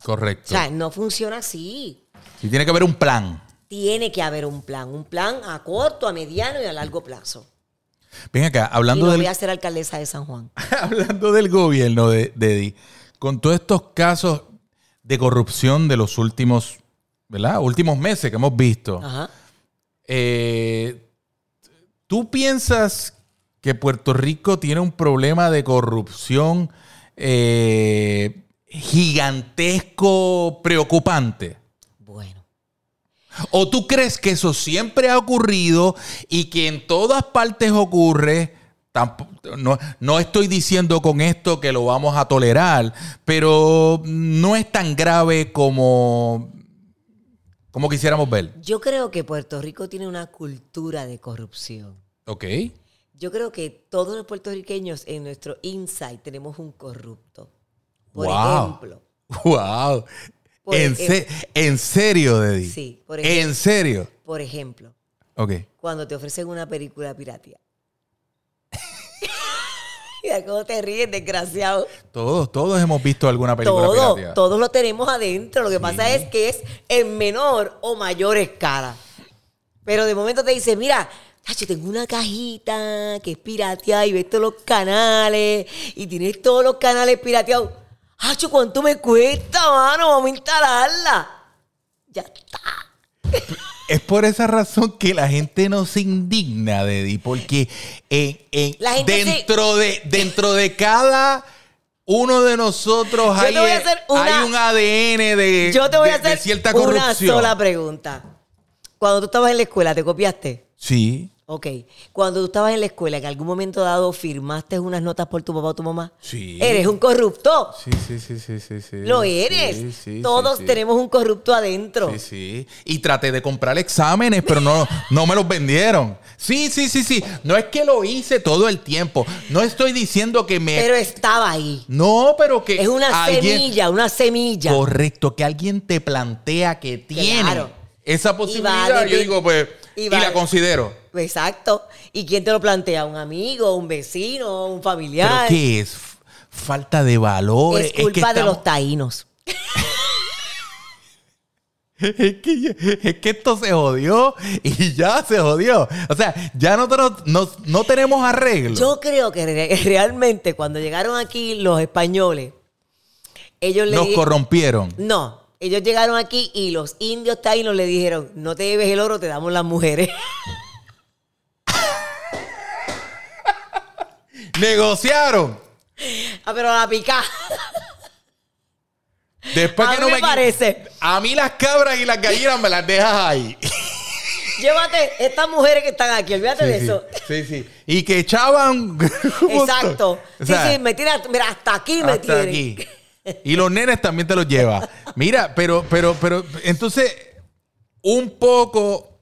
O Correcto. sea, no funciona así. Y tiene que haber un plan. Tiene que haber un plan. Un plan a corto, a mediano y a largo plazo. Ven acá, Y hablando no del, voy a ser alcaldesa de San Juan. [LAUGHS] hablando del gobierno de, con todos estos casos de corrupción de los últimos, ¿verdad? Últimos meses que hemos visto. Ajá. Eh, ¿Tú piensas que Puerto Rico tiene un problema de corrupción eh, gigantesco, preocupante? Bueno. ¿O tú crees que eso siempre ha ocurrido y que en todas partes ocurre? No, no estoy diciendo con esto que lo vamos a tolerar, pero no es tan grave como, como quisiéramos ver. Yo creo que Puerto Rico tiene una cultura de corrupción. Ok. Yo creo que todos los puertorriqueños en nuestro insight tenemos un corrupto. Por Wow. ejemplo, Wow. Por En, se- en serio, Deddy. Sí, por ejemplo. En serio. por ejemplo, Ok. cuando te ofrecen una película piratia. [LAUGHS] Mira cómo te ríes, desgraciado. Todos, todos hemos visto alguna película Todo, pirateada. todos lo tenemos adentro. Lo que pasa es que es en menor o mayor escala. Pero de momento te dice, mira, Tacho, tengo una cajita que es pirateada y ves todos los canales y tienes todos los canales pirateados. Hacho, ¿cuánto me cuesta, mano? Vamos a instalarla. Ya está. Es por esa razón que la gente no se indigna, Deddy, porque en- en- La gente dentro, de, dentro de cada uno de nosotros hay, una- hay un ADN de, Yo te voy a de hacer cierta una sola pregunta. Cuando tú estabas en la escuela, ¿te copiaste? Sí, Ok. Cuando tú estabas en la escuela, en algún momento dado, ¿firmaste unas notas por tu papá o tu mamá? Sí. Eres un corrupto. sí, sí, sí, sí, sí, sí. Lo eres. Sí, sí, Todos tenemos un corrupto adentro. Sí, sí. Y traté de comprar exámenes, pero no, no me los vendieron. Sí, sí, sí, sí. No es que lo hice todo el tiempo. No estoy diciendo que me... Pero estaba ahí. no, pero que... Es una alguien- semilla, una semilla. Correcto, que alguien te plantea que tiene Claro. esa Y va posibilidad. Yo digo, pues, y la considero. Exacto. ¿Y quién te lo plantea? ¿Un amigo, un vecino, un ¿Pero familiar? qué es? Falta de valores. Es culpa que de estamos- los taínos. [LAUGHS] Es que, ya- es que esto se jodió y ya se jodió. O sea, ya nosotros no, no tenemos arreglo. Yo creo que re- realmente cuando llegaron aquí los españoles, ellos Nos corrompieron. No, ellos llegaron aquí y los indios taínos le dijeron, no te lleves el oro, te damos las mujeres. [LAUGHS] Negociaron. ah, pero la pica. Después A que mí no me me, parece. A mí las cabras y las gallinas me las dejas ahí. Llévate estas mujeres que están aquí, olvídate de Sí, eso. sí, sí, sí. Y que echaban. [LAUGHS] Exacto. O sí, sea, sí, me tiran, mira, hasta aquí me hasta tienen. aquí. Y los nenes también te los lleva. Mira, pero, pero, pero, entonces, un poco.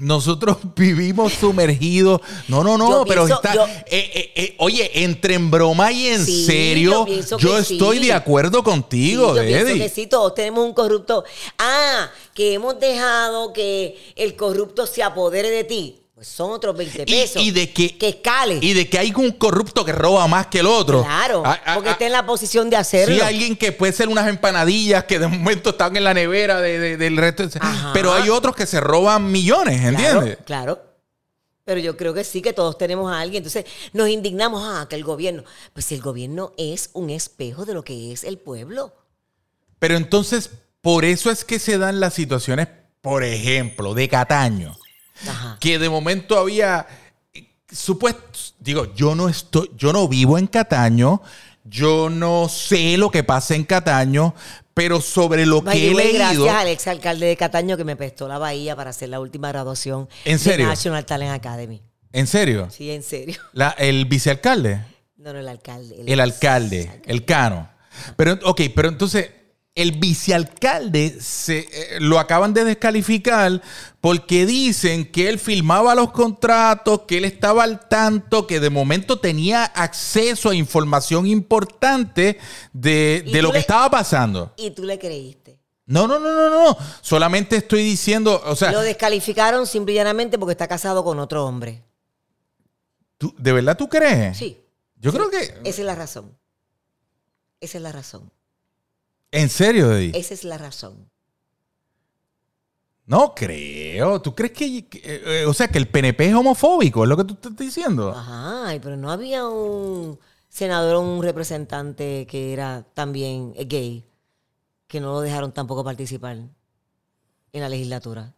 Nosotros [LAUGHS] vivimos sumergidos. No, no, no, Yo pero pienso- está. yo- eh, eh, eh, oye, entre en broma y en Sí, serio, yo estoy sí. de acuerdo contigo, Sí, yo pienso Eddie. que sí, todos tenemos un corrupto. Ah, que hemos dejado que el corrupto se apodere de ti. Pues son otros 20 Y- pesos. y de que- Que escale. Y de que hay un corrupto que roba más que el otro. claro, Ah, ah, porque ah, está en la posición de hacerlo. Sí, alguien que puede ser unas empanadillas que de momento están en la nevera de- de- del resto. Ajá. Pero hay otros que se roban millones, ¿entiendes? Claro, claro. Pero yo creo que sí, que todos tenemos a alguien. Entonces nos indignamos, ah, que el gobierno. Pues si el gobierno es un espejo de lo que es el pueblo. Pero entonces, por eso es que se dan las situaciones, por ejemplo, de Cataño. Ajá. Que de momento había supuesto, digo, yo no estoy, yo no vivo en Cataño, yo no sé lo que pasa en Cataño, pero sobre lo que he leído, gracias al exalcalde de Cataño que me prestó la bahía para hacer la última graduación ¿En serio? de National Talent Academy. ¿en serio? Sí, en serio. La- el vicealcalde. No, no, el alcalde. El alcalde, el cano. Pero, ok, pero entonces, el vicealcalde se, eh, lo acaban de descalificar porque dicen que él firmaba los contratos, que él estaba al tanto, que de momento tenía acceso a información importante de, ¿Y de lo que estaba pasando. Y tú le creíste. No, no, no, no, no. Solamente estoy diciendo, o sea, Lo descalificaron simple y llanamente porque está casado con otro hombre. ¿tú- ¿de verdad tú crees? Sí, Yo creo que... esa es la razón. Esa es la razón. ¿En serio, Eddie? Esa es la razón. No creo. ¿Tú crees que, eh, o sea, que el PNP es homofóbico? ¿Es lo que tú estás diciendo? Ajá, pero no había un senador o un representante que era también gay, que no lo dejaron tampoco participar en la legislatura.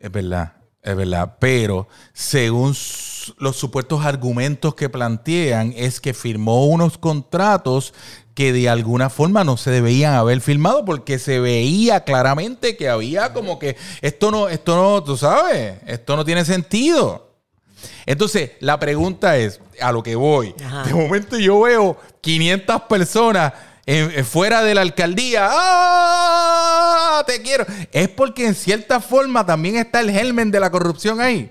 Es verdad, es verdad. Pero según los supuestos argumentos que plantean, es que firmó unos contratos que de alguna forma no se debían haber firmado porque se veía claramente que había como que esto no, esto no, tú sabes, esto no tiene sentido. Entonces, la pregunta es, a lo que voy, Ajá. de momento yo veo 500 personas en- en- fuera de la alcaldía, ¡ah! Te quiero. Es porque en cierta forma también está el germen de la corrupción ahí.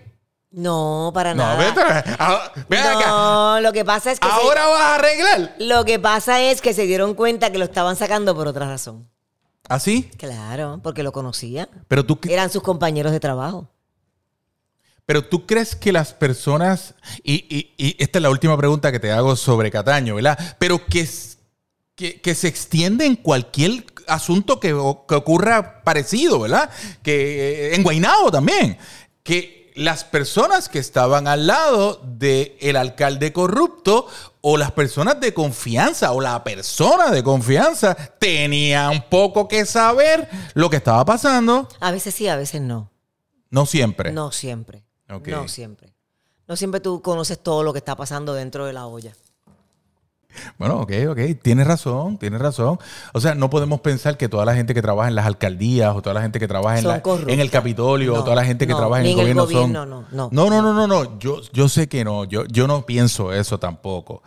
No, para No, nada. vete, ah, ven acá. no, lo que pasa es que se- Ahora vas a arreglar. lo que pasa es que se dieron cuenta que lo estaban sacando por otra razón. ¿Así? Claro, porque lo conocían. Pero tú, Eran sus compañeros de trabajo. pero tú crees que las personas, y, y- y esta es la última pregunta que te hago sobre Cataño, ¿verdad? Pero que, que, que se extiende en cualquier asunto que, que ocurra parecido, ¿verdad? Que eh, en Guaynabo también. Que las personas que estaban al lado del alcalde corrupto o las personas de confianza o la persona de confianza tenían poco que saber lo que estaba pasando. A veces sí, a veces no. No siempre. No siempre. No siempre. No siempre tú conoces todo lo que está pasando dentro de la olla. Bueno, ok, ok, tienes razón, tienes razón. O sea, no podemos pensar que toda la gente que trabaja en las alcaldías o toda la gente que trabaja en, la- en el Capitolio o toda la gente que trabaja en el en el gobierno, son... gobierno, no, no. no, no, no, no, no. Yo, yo sé que no, yo, yo no pienso eso tampoco.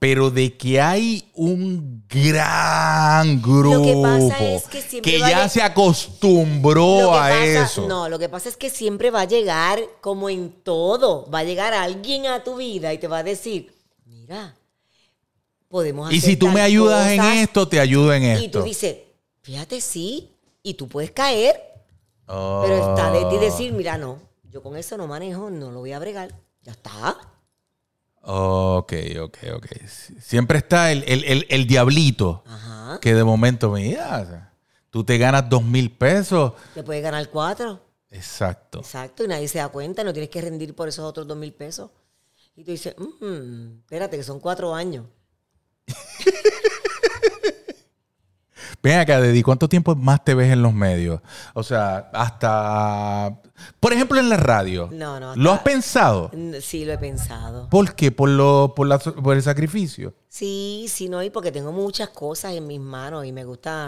Pero de que hay un gran grupo que pasa es que siempre va a ya se acostumbró a pasa- eso. No, lo que pasa es que siempre va a llegar, como en todo, va a llegar alguien a tu vida y te va a decir, mira, podemos y si tú me ayudas en cosas". esto, te ayudo en esto. Y tú dices, fíjate, sí, y tú puedes caer, Oh. pero está de ti decir, mira, no, yo con eso no manejo, no lo voy a bregar, ya está. Ok, ok, ok. Siempre está el, el- el- el diablito Ajá. que de momento, mira, tú te ganas dos mil pesos. Te puedes ganar cuatro. Exacto. Exacto, y nadie se da cuenta, no tienes que rendir por esos otros dos mil pesos. Y tú dices, "Mm, espérate, que son cuatro años. Ven acá, Dedi, ¿cuánto tiempo más te ves en los medios? O sea, hasta, por ejemplo, en la radio. No, no, ¿Lo has pensado? Sí, lo he pensado. ¿Por qué? ¿Por, lo, por, la- por el sacrificio? Sí, sí, no, y porque tengo muchas cosas en mis manos y me gusta,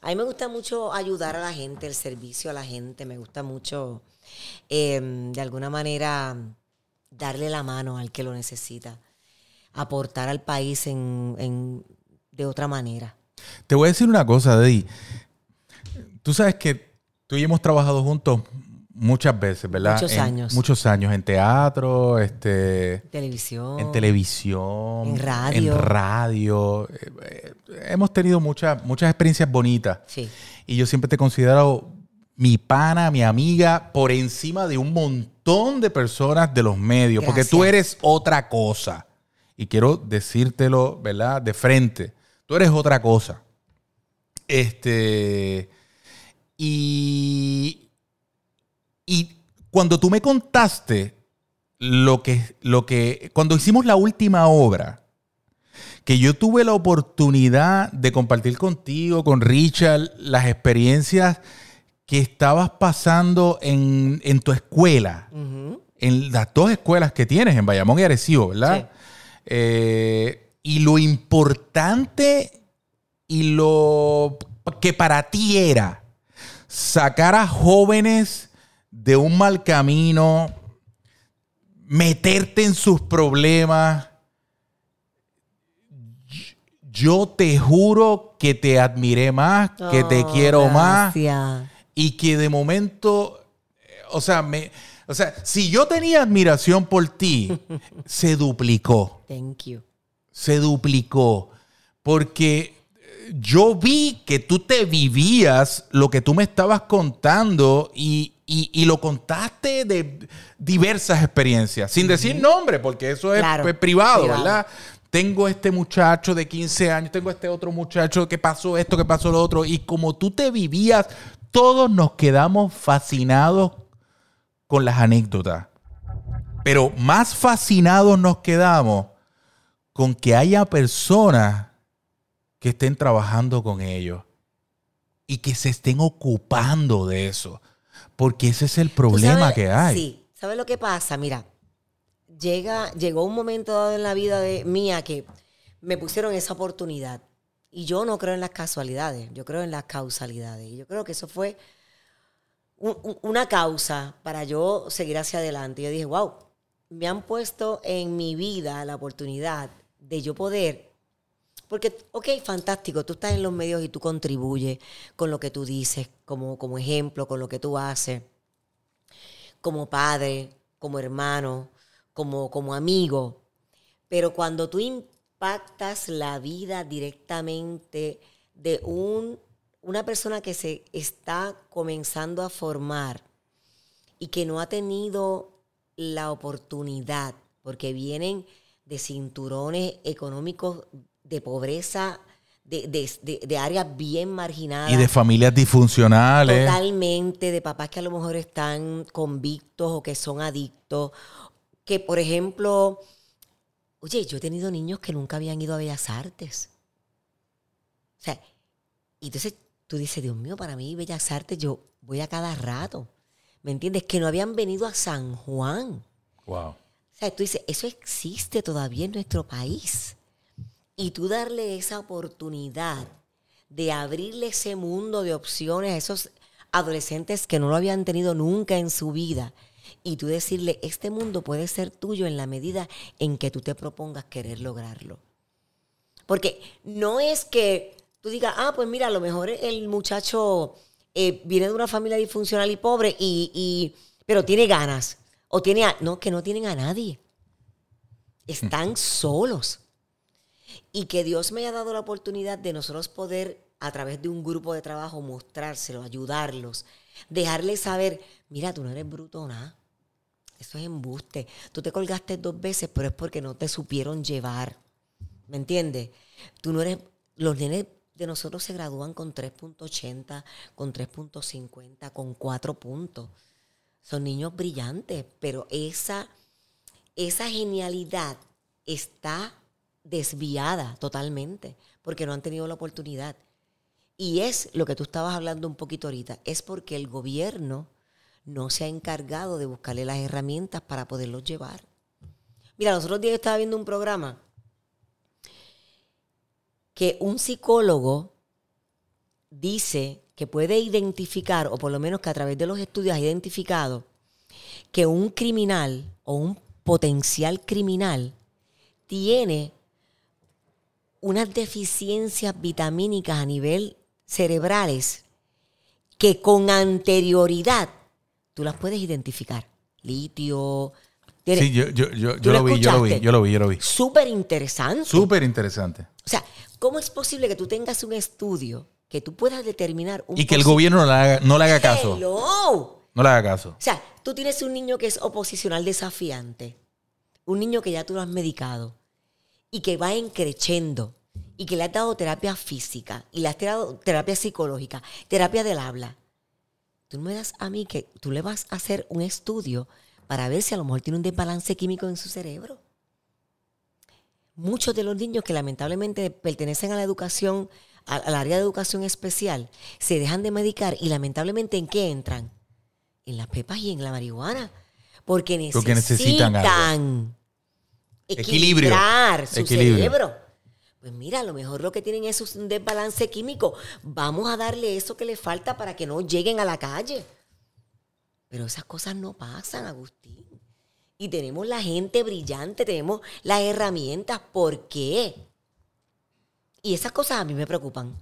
a mí me gusta mucho ayudar a la gente, el servicio a la gente, me gusta mucho, eh, de alguna manera, darle la mano al que lo necesita, aportar al país en, en- de otra manera. Te voy a decir una cosa, Dedi. Tú sabes que tú y yo hemos trabajado juntos muchas veces, ¿verdad? Muchos En- años. Muchos años en teatro, este, Televisión. en televisión, En radio. en radio. Hemos tenido muchas, muchas experiencias bonitas. Sí. Y yo siempre te he considerado mi pana, mi amiga, por encima de un montón de personas de los medios, porque tú eres otra cosa. Y quiero decírtelo, ¿verdad? De frente. Tú eres otra cosa. Este. Y. Y cuando tú me contaste lo que, lo que. Cuando hicimos la última obra, que yo tuve la oportunidad de compartir contigo, con Richard, las experiencias que estabas pasando en, en tu escuela, en las dos escuelas que tienes, en Bayamón y Arecibo, ¿verdad? Eh, y lo importante y lo que para ti era sacar a jóvenes de un mal camino, meterte en sus problemas. Yo te juro que te admiré más, que te Oh, quiero más y que de momento, o sea, me, o sea, si yo tenía admiración por ti, [LAUGHS] se duplicó, Thank you. se duplicó, porque eh, yo vi que tú te vivías lo que tú me estabas contando y, y- y lo contaste de diversas experiencias, sin decir nombre, porque eso es Claro, privado, privado. ¿verdad? Tengo este muchacho de 15 años, tengo este otro muchacho que pasó esto, que pasó lo otro, y como tú te vivías, todos nos quedamos fascinados con las anécdotas. Pero más fascinados nos quedamos con que haya personas que estén trabajando con ellos y que se estén ocupando de eso. Porque ese es el ¿Tú problema sabes? que hay. Sí, ¿sabes lo que pasa? Mira, llega, llegó un momento dado en la vida de mía que me pusieron esa oportunidad. Y yo no creo en las casualidades, yo creo en las causalidades. Y yo creo que eso fue un- un- una causa para yo seguir hacia adelante. Yo dije, wow, me han puesto en mi vida la oportunidad de yo poder porque, ok, fantástico, tú estás en los medios y tú contribuyes con lo que tú dices, como, como ejemplo, con lo que tú haces, como padre, como hermano, como, como amigo. Pero cuando tú impactas la vida directamente de un, una persona que se está comenzando a formar y que no ha tenido la oportunidad, porque vienen de cinturones económicos de pobreza, de, de- de- de áreas bien marginadas. Y de familias disfuncionales. Totalmente, de papás que a lo mejor están convictos o que son adictos. Que, por ejemplo, oye, yo he tenido niños que nunca habían ido a Bellas Artes. O sea, y entonces tú dices, Dios mío, para mí Bellas Artes yo voy a cada rato. ¿Me entiendes? Que no habían venido a San Juan. Wow. O sea, tú dices, eso existe todavía en nuestro país. Y tú darle esa oportunidad de abrirle ese mundo de opciones a esos adolescentes que no lo habían tenido nunca en su vida. Y tú decirle, este mundo puede ser tuyo en la medida en que tú te propongas querer lograrlo. Porque no es que tú digas, ah, pues mira, a lo mejor el muchacho eh, viene de una familia disfuncional y pobre, y, y, pero tiene ganas. O tiene, a, no, que no tienen a nadie. Están solos. Y que Dios me haya dado la oportunidad de nosotros poder, a través de un grupo de trabajo, mostrárselo, ayudarlos, dejarles saber, mira, tú no eres bruto nada. Eso es embuste. Tú te colgaste dos veces, pero es porque no te supieron llevar. ¿Me entiendes? Tú no eres. Los nenes de nosotros se gradúan con 3.80, con 3.50, con 4 puntos. Son niños brillantes, pero esa, esa genialidad está desviada totalmente porque no han tenido la oportunidad. Y es lo que tú estabas hablando un poquito ahorita, es porque el gobierno no se ha encargado de buscarle las herramientas para poderlos llevar. Mira, los otros días estaba viendo un programa que un psicólogo dice que puede identificar, o por lo menos que a través de los estudios ha identificado, que un criminal o un potencial criminal tiene unas deficiencias vitamínicas a nivel cerebrales que con anterioridad tú las puedes identificar. Litio. Sí, yo, yo, yo, yo lo, vi, yo lo vi, yo lo vi, yo lo vi. Súper interesante. Súper interesante. O sea, ¿Cómo es posible que tú tengas un estudio que tú puedas determinar un Y que el gobierno no le haga, no le haga caso. Hello. No le haga caso. O sea, tú tienes un niño que es oposicional desafiante, un niño que ya tú lo has medicado y que va encrechendo y que le has dado terapia física y le has dado terapia psicológica, terapia del habla. Tú me das a mí que tú le vas a hacer un estudio para ver si a lo mejor tiene un desbalance químico en su cerebro muchos de los niños que lamentablemente pertenecen a la educación, al área de educación especial, se dejan de medicar y lamentablemente ¿en qué entran? En las pepas y en la marihuana. Porque necesitan, necesitan equilibrar su cerebro. Pues mira, a lo mejor lo que tienen es un desbalance químico. Vamos a darle eso que le falta para que no lleguen a la calle. Pero esas cosas no pasan, Agustín y tenemos la gente brillante, tenemos las herramientas. ¿Por qué? Y esas cosas a mí me preocupan.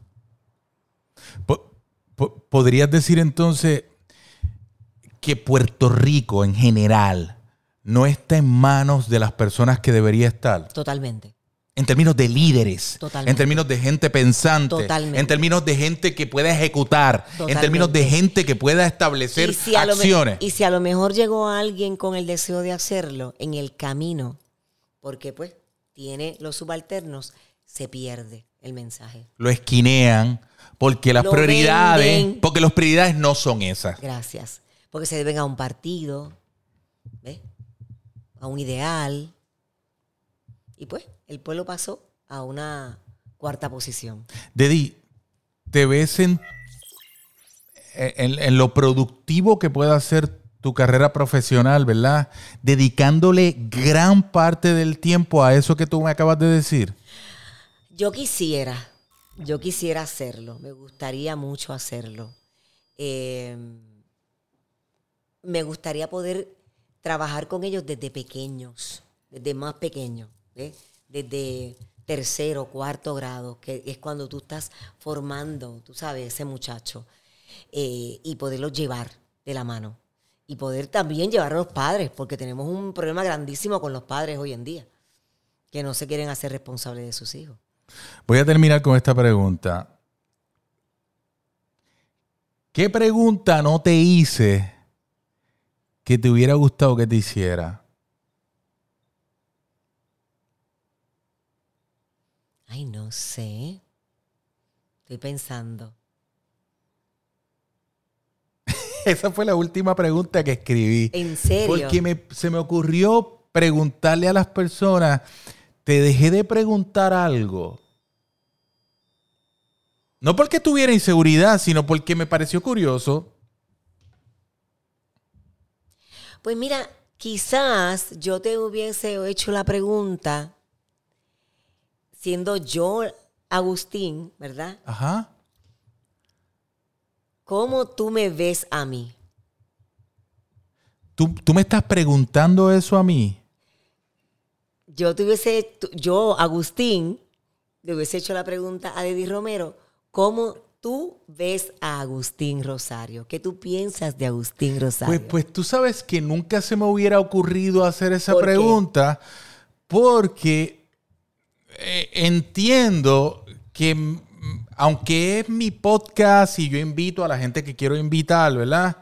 ¿Podrías decir entonces que Puerto Rico en general no está en manos de las personas que debería estar? Totalmente en términos de líderes, en términos de gente pensante, en términos de gente que pueda ejecutar, en términos de gente que pueda establecer acciones. Y si a lo mejor llegó alguien con el deseo de hacerlo en el camino, porque pues tiene los subalternos, se pierde el mensaje. Lo esquinean porque las prioridades, porque las prioridades no son esas. Gracias. Porque se deben a un partido, ¿ves? a un ideal. Y pues el pueblo pasó a una cuarta posición. Dedi, ¿te ves en, en, lo productivo que pueda ser tu carrera profesional, verdad? Dedicándole gran parte del tiempo a eso que tú me acabas de decir. Yo quisiera, yo quisiera hacerlo, me gustaría mucho hacerlo. Em, me gustaría poder trabajar con ellos desde pequeños, desde más pequeños. ¿ves? Desde tercero, cuarto grado, que es cuando tú estás formando, tú sabes, ese muchacho, eh, y poderlo llevar de la mano. Y poder también llevar a los padres, porque tenemos un problema grandísimo con los padres hoy en día, que no se quieren hacer responsables de sus hijos. Voy a terminar con esta pregunta. ¿Qué pregunta no te hice que te hubiera gustado que te hiciera? Ay, no sé. Estoy pensando. [LAUGHS] Esa fue la última pregunta que escribí. ¿En serio? Porque se me ocurrió preguntarle a las personas, te dejé de preguntar algo. No porque tuviera inseguridad, sino porque me pareció curioso. Pues mira, quizás yo te hubiese hecho la pregunta siendo yo Agustín, ¿verdad? Ajá. ¿Cómo tú me ves a mí? ¿Tú, tú me estás preguntando eso a mí? Yo te hubiese, yo, Agustín, le hubiese hecho la pregunta a Eddie Romero, ¿cómo tú ves a Agustín Rosario? ¿Qué tú piensas de Agustín Rosario? Pues, pues tú sabes que nunca se me hubiera ocurrido hacer esa ¿Por qué? pregunta porque eh, entiendo que aunque es mi podcast y yo invito a la gente que quiero invitar, ¿verdad?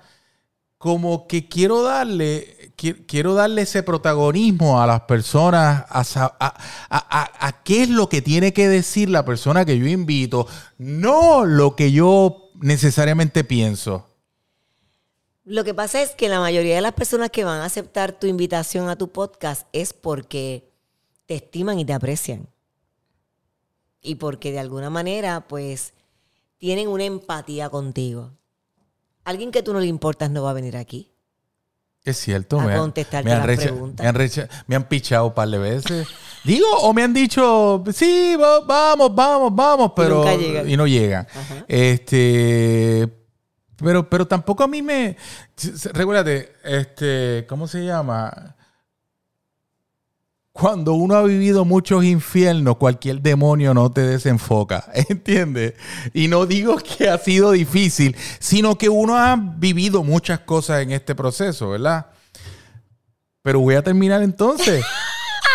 Como que quiero darle, qui- quiero darle ese protagonismo a las personas, a- a- a- a qué es lo que tiene que decir la persona que yo invito, no lo que yo necesariamente pienso. Lo que pasa es que la mayoría de las personas que van a aceptar tu invitación a tu podcast es porque te estiman y te aprecian. Y porque de alguna manera, pues, tienen una empatía contigo. Alguien que tú no le importas no va a venir aquí. Es cierto, A me, han- contestarte me han las preguntas. me han recha- me han pichado un par de veces. Digo, o me han dicho, sí, va- vamos, vamos, vamos, pero nunca llegan. y no llegan. Ajá. Este, pero, pero tampoco a mí me, recuérdate, este, ¿cómo se llama? Cuando uno ha vivido muchos infiernos, cualquier demonio no te desenfoca, [LAUGHS] ¿entiendes? Y no digo que ha sido difícil, sino que uno ha vivido muchas cosas en este proceso, ¿verdad? Pero voy a terminar entonces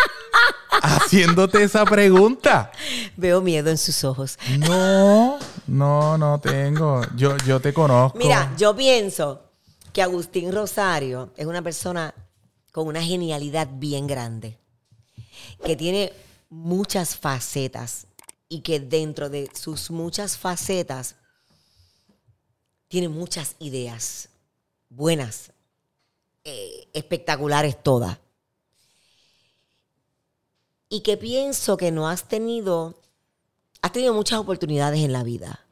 [LAUGHS] haciéndote esa pregunta. Veo miedo en sus ojos. No, no, no tengo. Yo, yo te conozco. Mira, yo pienso que Agustín Rosario es una persona con una genialidad bien grande, que tiene muchas facetas y que dentro de sus muchas facetas tiene muchas ideas buenas, eh, espectaculares todas. Y que pienso que no has tenido, has tenido muchas oportunidades en la vida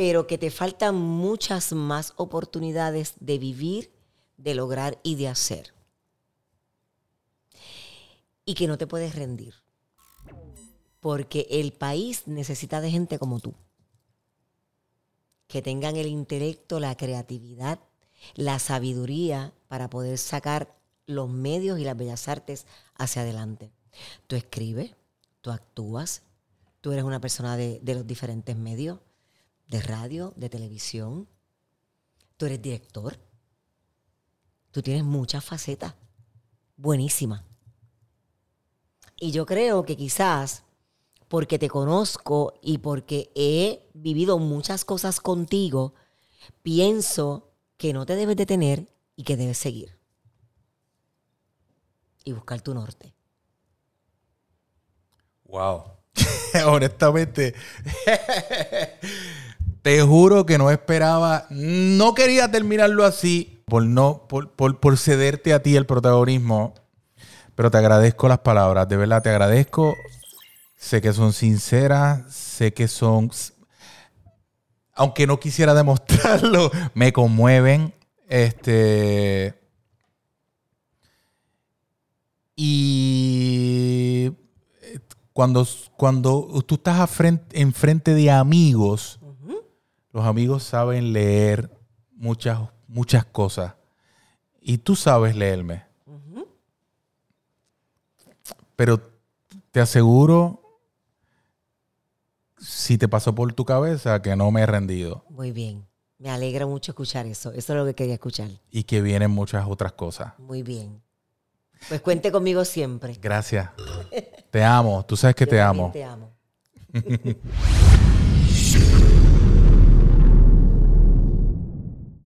pero que te faltan muchas más oportunidades de vivir, de lograr y de hacer. Y que no te puedes rendir. Porque el país necesita de gente como tú. Que tengan el intelecto, la creatividad, la sabiduría para poder sacar los medios y las bellas artes hacia adelante. Tú escribes, tú actúas, tú eres una persona de, los diferentes medios de radio, de televisión. Tú eres director. Tú tienes muchas facetas. Buenísimas. Y yo creo que quizás porque te conozco y porque he vivido muchas cosas contigo, pienso que no te debes detener y que debes seguir. Y buscar tu norte. Wow. [LAUGHS] Honestamente, [LAUGHS] te juro que no esperaba, no quería terminarlo así por no, por, por- por cederte a ti el protagonismo, pero te agradezco las palabras, de verdad te agradezco. Sé que son sinceras, sé que son, aunque no quisiera [LAUGHS] demostrarlo, me conmueven. Este. Y eh, cuando, cuando tú estás frente, enfrente de amigos, los amigos saben leer muchas, muchas cosas. Y tú sabes leerme. Pero te aseguro, si te pasó por tu cabeza, que no me he rendido. Muy bien. Me alegra mucho escuchar eso. Eso es lo que quería escuchar. Y que vienen muchas otras cosas. Muy bien. Pues cuente conmigo siempre. Gracias. Te amo. Tú sabes que Yo te amo. Te amo. [LAUGHS]